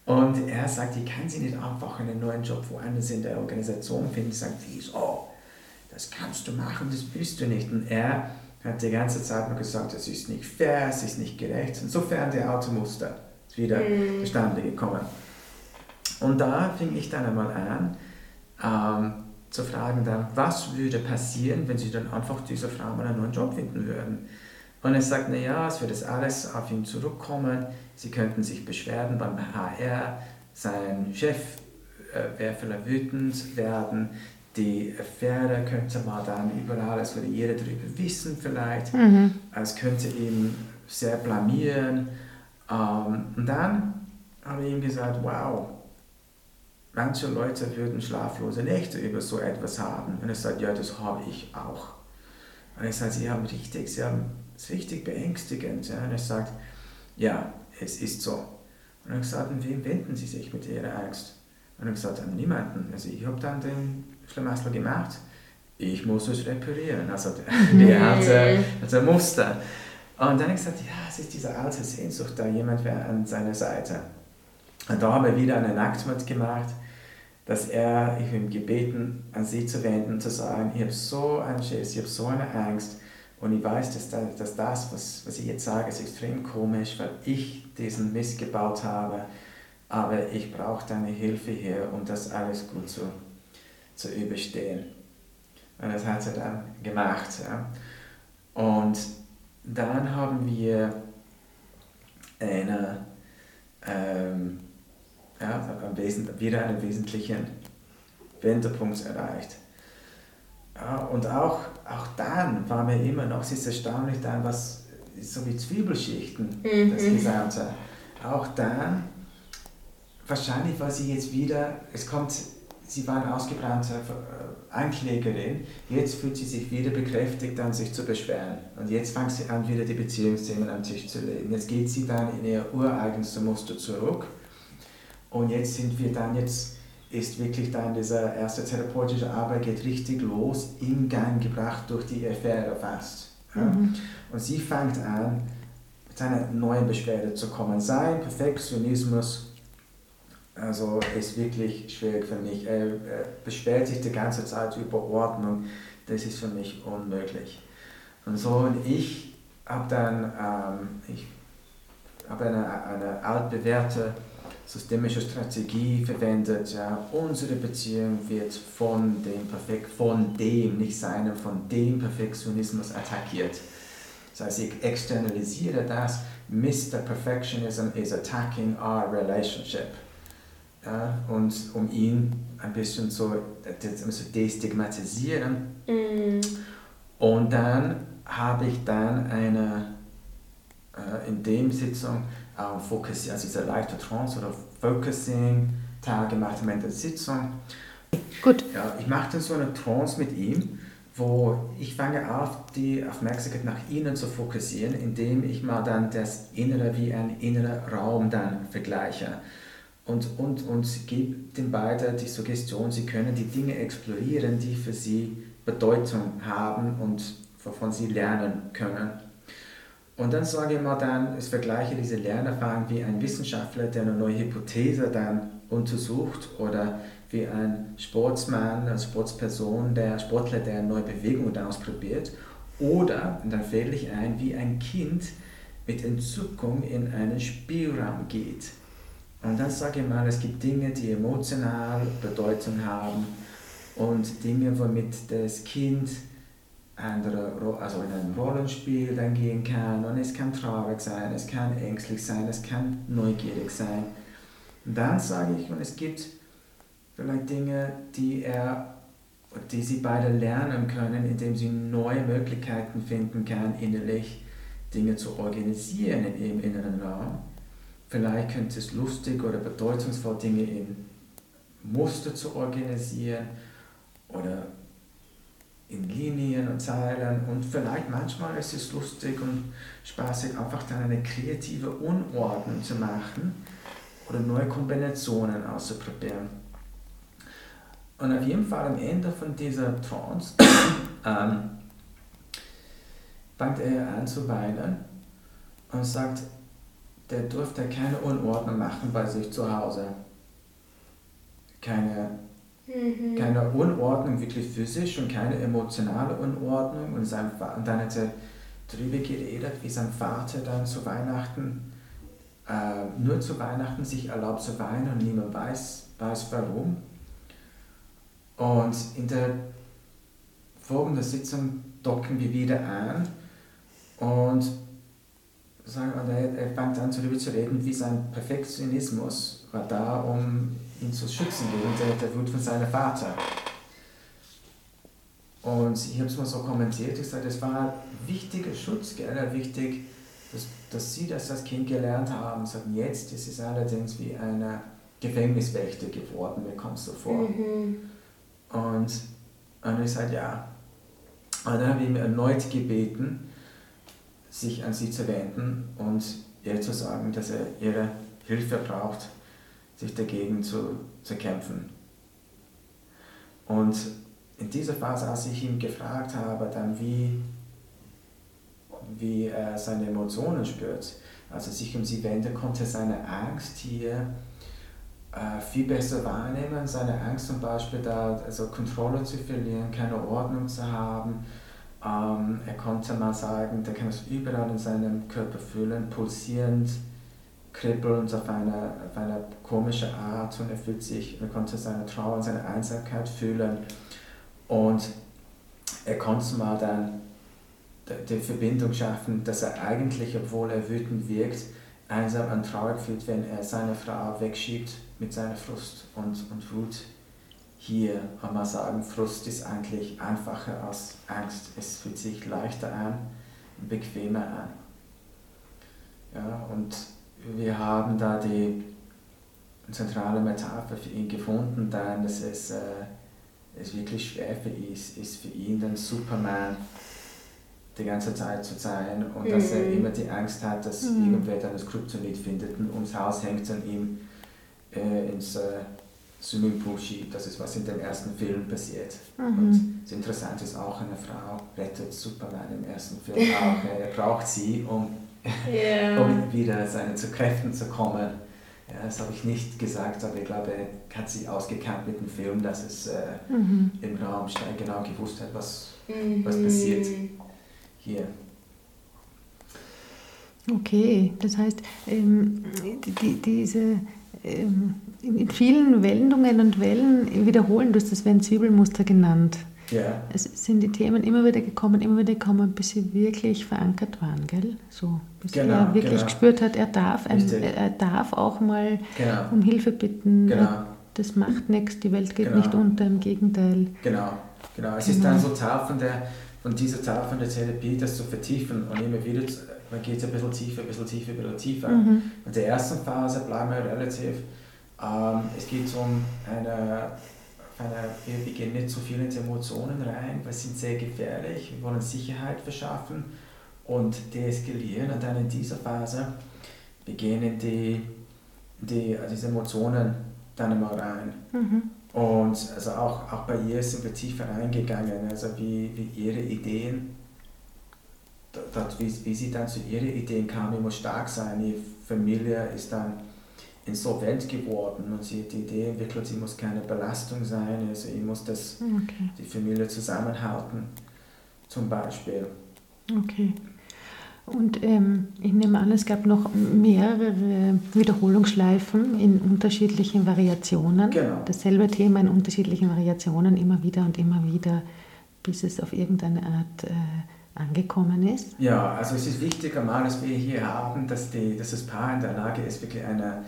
Und er sagt, ich kann sie nicht einfach einen neuen Job woanders in der Organisation finden. Sagt sie, oh, das kannst du machen, das willst du nicht. Und er hat die ganze Zeit nur gesagt, das ist nicht fair, es ist nicht gerecht. Insofern der alte Muster ist wieder Mhm. zustande gekommen. Und da fing ich dann einmal an, ähm, zu fragen dann, was würde passieren, wenn sie dann einfach dieser Frau mal einen neuen Job finden würden. Und er sagt, naja, es würde das alles auf ihn zurückkommen, sie könnten sich beschweren beim HR, sein Chef äh, wäre vielleicht wütend werden, die Affäre könnte man dann überall, es würde jeder darüber wissen vielleicht, es könnte ihn sehr blamieren. Ähm, und dann habe ich ihm gesagt, wow, manche Leute würden schlaflose Nächte über so etwas haben. Und er sagt, ja, das habe ich auch. Und ich sage, sie haben richtig, sie haben es richtig beängstigend. Ja? Und er sagt, ja, es ist so. Und ich gesagt, an wem wenden Sie sich mit Ihrer Angst? Und ich gesagt, an niemanden. Also ich habe dann den Schlamassel gemacht. Ich muss es reparieren. Also die alte, also Muster. Und dann habe ich gesagt, ja, es ist diese alte Sehnsucht, da jemand wäre an seiner Seite. Und da haben wir wieder einen Akt mitgemacht, dass er, ich ihm gebeten, an sie zu wenden, zu sagen, ich habe so einen Schiss, ich habe so eine Angst und ich weiß, dass, da, dass das, was, was ich jetzt sage, ist extrem komisch, weil ich diesen Mist gebaut habe, aber ich brauche deine Hilfe hier, um das alles gut zu, zu überstehen. Und das hat er dann gemacht. Ja. Und dann haben wir eine, ähm, ja, am wieder einen wesentlichen Wendepunkt erreicht. Ja, und auch, auch dann war mir immer noch, es ist erstaunlich dann, was so wie Zwiebelschichten, das Gesamte. Auch dann, wahrscheinlich war sie jetzt wieder, es kommt, sie war eine ausgebrannte äh, Anklägerin, jetzt fühlt sie sich wieder bekräftigt an, sich zu beschweren. Und jetzt fängt sie an, wieder die Beziehungsthemen am Tisch zu legen. Jetzt geht sie dann in ihr ureigenste Muster zurück. Und jetzt sind wir dann, jetzt ist wirklich dann diese erste therapeutische Arbeit geht richtig los, in Gang gebracht durch die Affäre fast. Ja? Und sie fängt an, mit einer neuen Beschwerde zu kommen. Sein Perfektionismus also ist wirklich schwierig für mich. Er, er beschwert sich die ganze Zeit über Ordnung. Das ist für mich unmöglich. Und so und ich habe dann ähm, ich habe eine, eine altbewährte systemische Strategie verwendet. Ja. Unsere Beziehung wird von dem, Perfekt, von dem, nicht seinem, von dem Perfektionismus attackiert. Das heißt, ich externalisiere das. Mr. Perfectionism is attacking our relationship. Ja, und um ihn ein bisschen so, so destigmatisieren. Mm. Und dann habe ich dann eine, äh, in dem Sitzung äh, Focus, also diese leichte Trance oder Focusing Tage Ende der Sitzung. Gut. Ja, ich machte so eine Trance mit ihm, wo ich fange auf, die Aufmerksamkeit nach innen zu fokussieren, indem ich mal dann das Innere wie ein innerer Raum dann vergleiche. Und, und, und gebe den beiden die Suggestion, sie können die Dinge explorieren, die für sie Bedeutung haben und wovon sie lernen können. Und dann sage ich mal dann, ich vergleiche diese Lernerfahrung wie ein Wissenschaftler, der eine neue Hypothese dann untersucht oder wie ein Sportsmann, eine Sportsperson, der Sportler, der neue Bewegungen ausprobiert. Oder, und dann fällt ich ein, wie ein Kind mit Entzückung in einen Spielraum geht. Und dann sage ich mal, es gibt Dinge, die emotional Bedeutung haben und Dinge, womit das Kind andere, also in ein Rollenspiel dann gehen kann und es kann traurig sein, es kann ängstlich sein, es kann neugierig sein. Und dann sage ich, und es gibt vielleicht Dinge, die er, die sie beide lernen können, indem sie neue Möglichkeiten finden kann, innerlich Dinge zu organisieren in ihrem inneren Raum. Vielleicht könnte es lustig oder bedeutungsvoll Dinge in Muster zu organisieren oder in Linien und Zeilen und vielleicht manchmal ist es lustig und spaßig, einfach dann eine kreative Unordnung zu machen oder neue Kombinationen auszuprobieren. Und auf jeden Fall am Ende von dieser Trance ähm, fängt er an zu weinen und sagt, der durfte keine Unordnung machen bei sich zu Hause. Keine Mhm. Keine Unordnung wirklich physisch und keine emotionale Unordnung. Und, sein, und dann hat er darüber geredet, wie sein Vater dann zu Weihnachten, äh, nur zu Weihnachten sich erlaubt zu weinen und niemand weiß, weiß warum. Und in der folgenden Sitzung docken wir wieder an und, sagen, und er, er fängt an darüber zu reden, wie sein Perfektionismus war da, um ihn zu schützen gegen der, der Wut von seinem Vater. Und ich habe es mal so kommentiert, ich sage, das war ein wichtiger Schutz, gell? wichtig, dass, dass sie das als Kind gelernt haben. Sagen, jetzt ist es allerdings wie eine Gefängniswächter geworden, mir kommt es so vor. Mhm. Und, und ich sage, ja. Und dann habe ich ihn erneut gebeten, sich an sie zu wenden und ihr zu sagen, dass er ihre Hilfe braucht sich dagegen zu, zu kämpfen. Und in dieser Phase, als ich ihn gefragt habe, dann wie, wie er seine Emotionen spürt, als er sich um sie wendet, konnte er seine Angst hier äh, viel besser wahrnehmen. Seine Angst zum Beispiel, da also Kontrolle zu verlieren, keine Ordnung zu haben. Ähm, er konnte mal sagen, der kann es überall in seinem Körper fühlen, pulsierend kribbelnd auf eine, auf eine komische Art und er fühlt sich, er konnte seine Trauer und seine Einsamkeit fühlen und er konnte mal dann die Verbindung schaffen, dass er eigentlich, obwohl er wütend wirkt, einsam und traurig fühlt, wenn er seine Frau wegschiebt mit seiner Frust und, und Wut. Hier kann man sagen, Frust ist eigentlich einfacher als Angst. Es fühlt sich leichter an, bequemer an. Ja, und wir haben da die zentrale Metapher für ihn gefunden, dass es, äh, es wirklich schwer für ihn ist, ist für ihn dann Superman die ganze Zeit zu sein und mhm. dass er mhm. immer die Angst hat, dass mhm. irgendwer dann das Kryptonit findet und ums Haus hängt und ihm äh, ins äh, Swimmingpool schiebt. Das ist, was in dem ersten Film passiert. Mhm. Und das Interessante ist auch, eine Frau rettet Superman im ersten Film auch. Er braucht sie, um yeah. um wieder seine zu Kräften zu kommen. Ja, das habe ich nicht gesagt, aber ich glaube, er hat sich ausgekannt mit dem Film, dass es äh, mhm. im Raum genau gewusst hat, was, mhm. was passiert hier. Okay, das heißt, ähm, die, diese ähm, in vielen Wendungen und Wellen wiederholen, du hast das Wenn-Zwiebelmuster genannt. Ja. Es sind die Themen immer wieder gekommen, immer wieder gekommen, bis sie wirklich verankert waren, gell? So, bis genau, er wirklich genau. gespürt hat, er darf, ein, er darf auch mal genau. um Hilfe bitten. Genau. Das macht nichts, die Welt geht genau. nicht unter, im Gegenteil. Genau, genau. Es ist dann so Teil von, der, von dieser Teil von der Therapie, das zu vertiefen und immer wieder, man geht ein bisschen tiefer, ein bisschen tiefer, ein bisschen tiefer. Mhm. In der ersten Phase bleiben wir relativ, ähm, es geht um eine wir gehen nicht so viel in die Emotionen rein, weil sie sind sehr gefährlich. Wir wollen Sicherheit verschaffen und deeskalieren. Und dann in dieser Phase, wir gehen in die, die, also diese Emotionen dann einmal rein. Mhm. Und also auch, auch bei ihr sind wir tiefer reingegangen, also wie, wie ihre Ideen, dort, wie, wie sie dann zu ihren Ideen kam, ich muss stark sein, ihre Familie ist dann insolvent geworden und sie hat die Idee entwickelt, sie muss keine Belastung sein, also sie muss das, Okay. die Familie zusammenhalten, zum Beispiel. Okay. Und ähm, ich nehme an, es gab noch mehrere Wiederholungsschleifen in unterschiedlichen Variationen. Genau. Dasselbe Thema in unterschiedlichen Variationen immer wieder und immer wieder, bis es auf irgendeine Art äh, angekommen ist. Ja, also es ist wichtig einmal, dass wir hier haben, dass, die, dass das Paar in der Lage ist, wirklich eine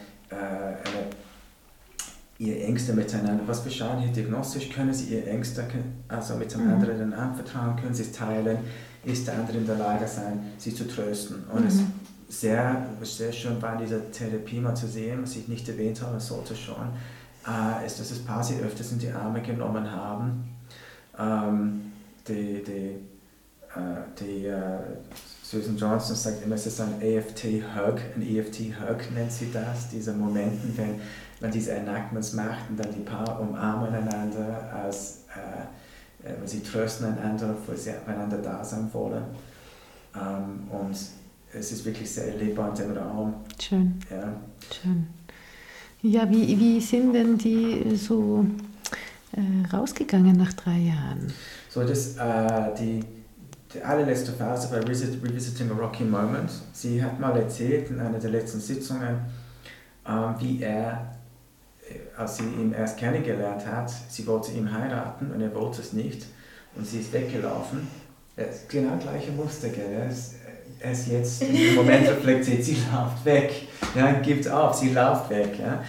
ihre Ängste miteinander, was wir schauen hier diagnostisch, können sie ihre Ängste also mit dem Mhm. anderen anvertrauen, können sie es teilen, ist der andere in der Lage sein, sie zu trösten. Und es Mhm. sehr, sehr schön war in dieser Therapie mal zu sehen, was ich nicht erwähnt habe, sollte schon, äh, ist, dass das Paar sie öfters in die Arme genommen haben. Ähm, die, die, äh, die äh, Susan Johnson sagt immer, es ist ein AFT-Hug, ein EFT-Hug nennt sie das, diese Momenten, wenn man diese Enactments macht und dann die Paar umarmen einander, als, äh, äh, sie trösten einander, wo sie einander da sein wollen. Ähm, und es ist wirklich sehr erlebbar in dem Raum. Schön, Ja. schön. Ja, wie, wie sind denn die so äh, rausgegangen nach drei Jahren? So, das, äh, die, die allerletzte Phase bei Revisit, Revisiting a Rocky Moment, sie hat mal erzählt in einer der letzten Sitzungen, ähm, wie er, äh, als sie ihn erst kennengelernt hat, sie wollte ihn heiraten und er wollte es nicht und sie ist weggelaufen. Das ist genau gleiche Muster, gell? Er ist, er ist jetzt im Moment reflektiert, sie läuft weg, ja, gibt auf, sie läuft weg. Ja?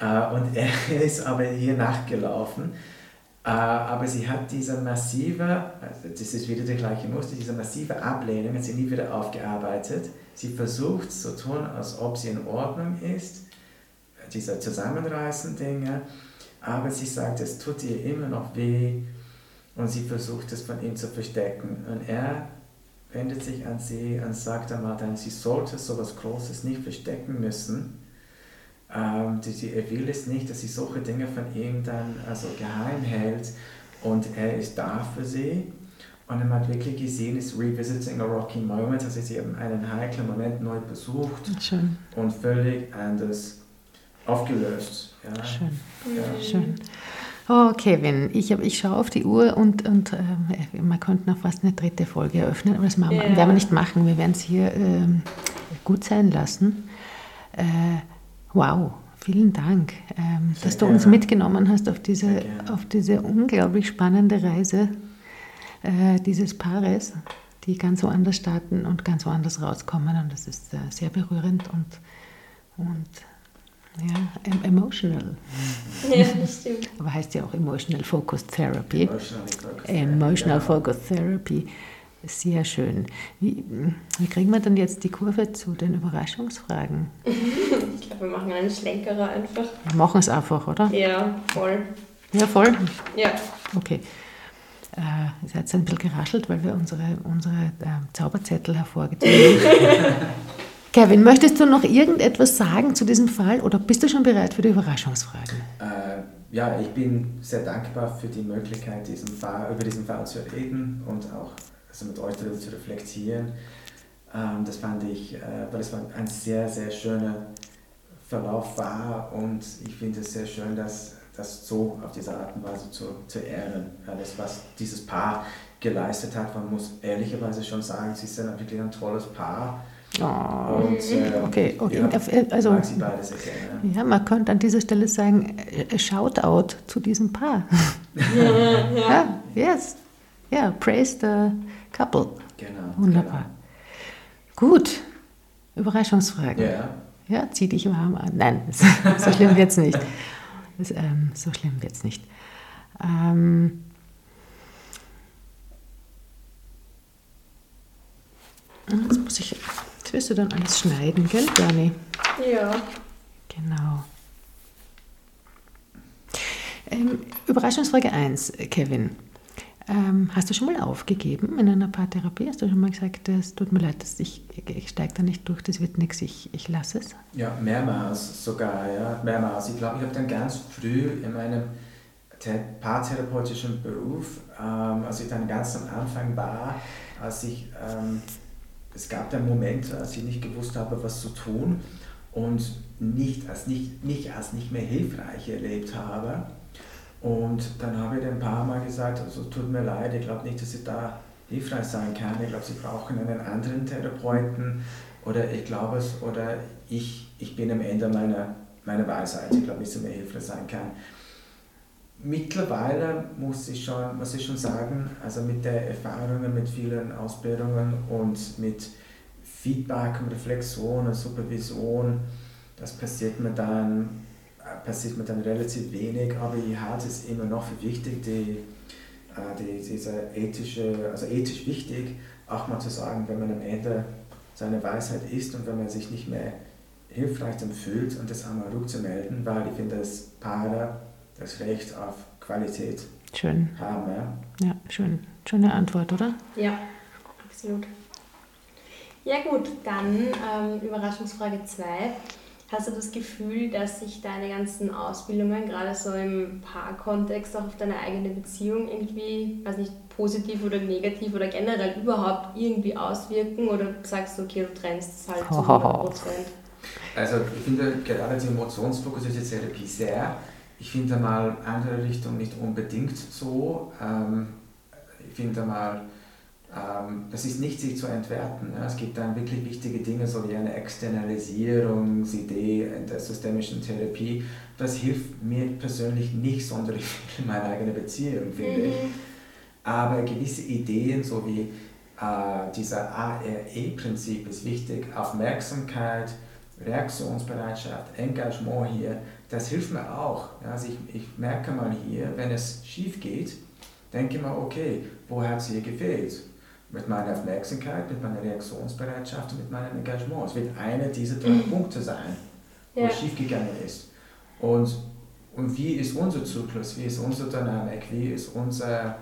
Äh, Und er ist aber hier nachgelaufen. Äh, Aber sie hat diese massive, also das ist wieder der gleiche Muster, diese massive Ablehnung hat sie nie wieder aufgearbeitet. Sie versucht zu tun, als ob sie in Ordnung ist, diese zusammenreißen Dinge, aber sie sagt, es tut ihr immer noch weh und sie versucht es von ihm zu verstecken. Und er wendet sich an sie und sagt einmal dann, sie sollte so etwas Großes nicht verstecken müssen. Ähm, die, die, er will es nicht, dass sie solche Dinge von ihm dann also geheim hält und er ist da für sie. Und man hat wirklich gesehen, ist Revisiting a Rocky Moment, also sie haben einen heiklen Moment neu besucht Schön, und völlig anders aufgelöst. Ja. schön. Ja. Schön. Oh, Kevin, ich, hab- ich schaue auf die Uhr und, und ähm, man könnte noch fast eine dritte Folge eröffnen, aber das machen wir, Ja. werden wir nicht machen. Wir werden es hier ähm, gut sein lassen. Äh, wow, vielen Dank, ähm, dass du uns mitgenommen hast auf diese, auf diese unglaublich spannende Reise äh, dieses Paares, die ganz woanders starten und ganz woanders rauskommen. Und das ist äh, sehr berührend und, und ja, em- emotional. Ja, das stimmt. Aber heißt ja auch Emotional Focus Therapy. Emotionally focused. Emotional Ja. Focus Therapy. Sehr schön. Wie, wie kriegen wir dann jetzt die Kurve zu den Überraschungsfragen? Ich glaube, wir machen einen Schlenkerer einfach. Wir machen es einfach, oder? Ja, voll. Ja, voll. Ja. Okay. Äh, es hat jetzt ein bisschen geraschelt, weil wir unsere, unsere äh, Zauberzettel hervorgezogen haben. Kevin, möchtest du noch irgendetwas sagen zu diesem Fall oder bist du schon bereit für die Überraschungsfragen? Äh, ja, ich bin sehr dankbar für die Möglichkeit, diesen Fall, über diesen Fall zu reden und auch also mit euch darüber zu reflektieren. Ähm, das fand ich, äh, weil es war ein sehr, sehr schöner Verlauf war und ich finde es sehr schön, dass das so auf diese Art und Weise zu, zu ehren. Alles, was dieses Paar geleistet hat, man muss ehrlicherweise schon sagen, sie sind wirklich ein tolles Paar. Oh, Und, äh, okay, okay. Ja, Also, sehr gerne. Ja, man könnte an dieser Stelle sagen, äh, Shoutout zu diesem Paar. ja, yes. Ja, praise the couple. Genau. Wunderbar. Gut. Überraschungsfragen. Genau. Ja. Ja, zieh dich warm an. Nein, so schlimm wird es nicht. Das, ähm, so schlimm wird es nicht. Ähm, jetzt muss ich, jetzt wirst du dann alles schneiden, gell, Bernie? Ja. Genau. Ähm, Überraschungsfrage 1, Kevin. Ähm, hast du schon mal aufgegeben in einer Paartherapie? Hast du schon mal gesagt, es tut mir leid, dass ich, ich steige da nicht durch, das wird nichts, ich, ich lasse es? Ja, mehrmals sogar, ja, mehrmals. Ich glaube, ich habe dann ganz früh in meinem the- paartherapeutischen Beruf, ähm, als ich dann ganz am Anfang war, als ich, ähm, es gab dann Momente, als ich nicht gewusst habe, was zu tun. und nicht als nicht, mich als nicht mehr hilfreich erlebt habe. Und dann habe ich ein paar Mal gesagt, also tut mir leid, ich glaube nicht, dass ich da hilfreich sein kann. Ich glaube, Sie brauchen einen anderen Therapeuten oder ich glaube es, oder ich, ich bin am Ende meiner, meiner Weisheit. Ich glaube nicht, dass ich mehr hilfreich sein kann. Mittlerweile muss ich, schon, muss ich schon sagen, also mit der Erfahrungen, mit vielen Ausbildungen und mit Feedback und Reflexion und Supervision, das passiert mir dann, passiert mir dann relativ wenig, aber ich halte es immer noch für wichtig, die, äh, die, diese ethische, also ethisch wichtig, auch mal zu sagen, wenn man am Ende seine Weisheit ist und wenn man sich nicht mehr hilfreich fühlt und das einmal rückzumelden, weil ich finde, dass Paare das Recht auf Qualität schön. haben. Ja, ja schön. Schöne Antwort, oder? Ja, absolut. Ja gut, dann ähm, Überraschungsfrage 2. Hast du das Gefühl, dass sich deine ganzen Ausbildungen, gerade so im Paarkontext, auch auf deine eigene Beziehung irgendwie, weiß nicht, positiv oder negativ oder generell überhaupt irgendwie auswirken? Oder sagst du, okay, du trennst es halt zu 100%? Also ich finde gerade die emotionsfokussierte Therapie sehr. Ich finde mal andere Richtung nicht unbedingt so. Ähm, ich finde mal das ist nicht sich zu entwerten. Es gibt dann wirklich wichtige Dinge, so wie eine Externalisierungsidee in der systemischen Therapie. Das hilft mir persönlich nicht sonderlich viel in meiner eigenen Beziehung, finde ich. Mhm. Aber gewisse Ideen, so wie äh, dieser ARE-Prinzip ist wichtig, Aufmerksamkeit, Reaktionsbereitschaft, Engagement hier, das hilft mir auch. Also ich, ich merke mal hier, wenn es schief geht, denke ich mal, okay, wo hat es hier gefehlt? Mit meiner Aufmerksamkeit, mit meiner Reaktionsbereitschaft und mit meinem Engagement. Es wird einer dieser drei mhm. Punkte sein, wo ja. es schiefgegangen ist. Und, und wie ist unser Zyklus, wie ist unsere Dynamik, wie ist unser,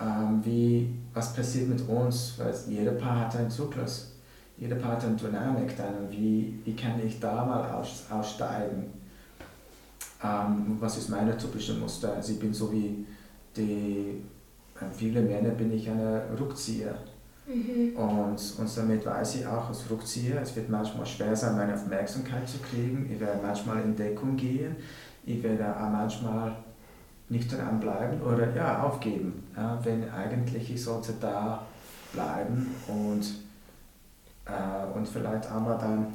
ähm, wie, was passiert mit uns, weil jeder Paar hat einen Zyklus, jeder Paar hat eine Dynamik dann und wie, wie kann ich da mal aus, aussteigen. Ähm, was ist meine typische Muster? Also ich bin so wie die viele Männer bin ich eine Rückzieher. Mhm. Und, und damit weiß ich auch, als Rückzieher, es wird manchmal schwer sein, meine Aufmerksamkeit zu kriegen. Ich werde manchmal in Deckung gehen. Ich werde auch manchmal nicht dranbleiben oder ja, aufgeben. Ja, wenn eigentlich ich sollte da bleiben und, äh, und vielleicht einmal dann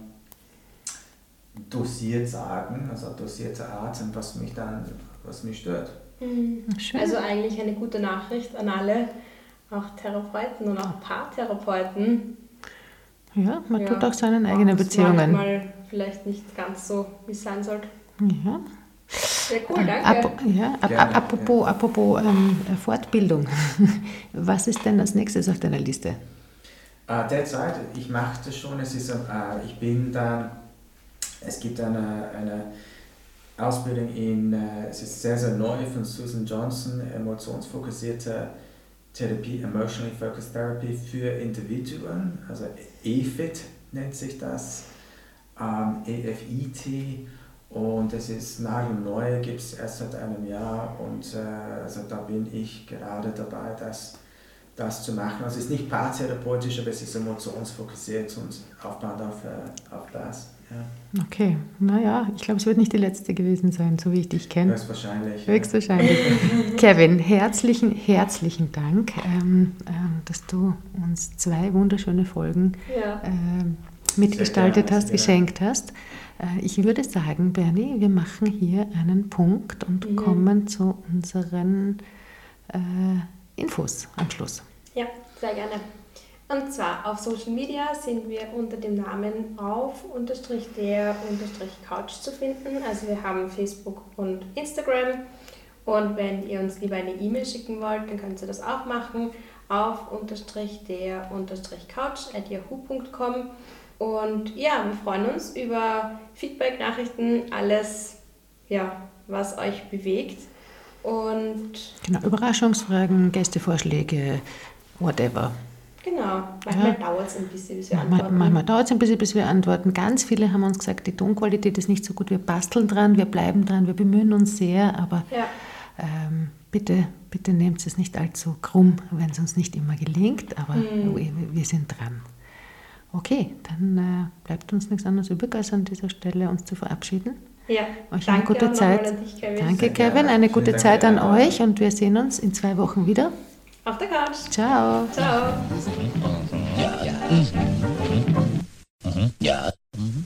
dosiert sagen, also dosierte Atem, was mich dann, was mich stört. Mhm. Also eigentlich eine gute Nachricht an alle, auch Therapeuten und auch Paartherapeuten. Ja, man ja, tut auch seine eigenen Beziehungen. Manchmal vielleicht nicht ganz so, wie es sein sollte. Ja. Sehr cool, äh, danke. Ap ja, ap Gerne. apropos, apropos ähm, Fortbildung, was ist denn als nächstes auf deiner Liste? Uh, derzeit, ich mache das schon, es ist, uh, ich bin da, es gibt eine, eine Ausbildung in, äh, es ist sehr, sehr neu von Susan Johnson, emotionsfokussierte Therapie, Emotionally Focused Therapy für Individuen, also EFIT nennt sich das, ähm, EFIT und es ist nagelneu, gibt es erst seit einem Jahr und äh, also da bin ich gerade dabei, das, das zu machen. Also es ist nicht paartherapeutisch, aber es ist emotionsfokussiert und aufbauend auf, äh, auf das. Ja. Okay, naja, ich glaube, es wird nicht die letzte gewesen sein, so wie ich dich kenne. Höchstwahrscheinlich. Höchstwahrscheinlich. Ja. Kevin, herzlichen, herzlichen Dank, ähm, äh, dass du uns zwei wunderschöne Folgen ja. äh, mitgestaltet hast, geschenkt hast. Äh, ich würde sagen, Bernie, wir machen hier einen Punkt und mhm. kommen zu unseren äh, Infos am Schluss. Ja, sehr gerne. Und zwar auf Social Media sind wir unter dem Namen auf unterstrich der unterstrich Couch zu finden. Also wir haben Facebook und Instagram. Und wenn ihr uns lieber eine E-Mail schicken wollt, dann könnt ihr das auch machen auf unterstrich der unterstrich Couch at yahoo.com. Und ja, wir freuen uns über Feedback, Nachrichten, alles, ja, was euch bewegt. Und genau, Überraschungsfragen, Gästevorschläge, whatever. Genau, manchmal ja. dauert es ein bisschen, bis wir manchmal, antworten. Manchmal dauert es ein bisschen, bis wir antworten. Ganz viele haben uns gesagt, die Tonqualität ist nicht so gut, wir basteln dran, wir bleiben dran, wir bemühen uns sehr, aber ja. ähm, bitte, bitte nehmt es nicht allzu krumm, wenn es uns nicht immer gelingt, aber mhm. wir, sind dran. Okay, dann äh, bleibt uns nichts anderes übrig, als an dieser Stelle uns zu verabschieden. Ja, euch danke eine gute Zeit. Dich, Kevin. Danke, Kevin. Eine gute Zeit an euch und wir sehen uns in zwei Wochen wieder. Auf der Couch. Ciao. Ciao. Ja. Mhm. Mhm. Mhm. Ja. Mhm. Ja.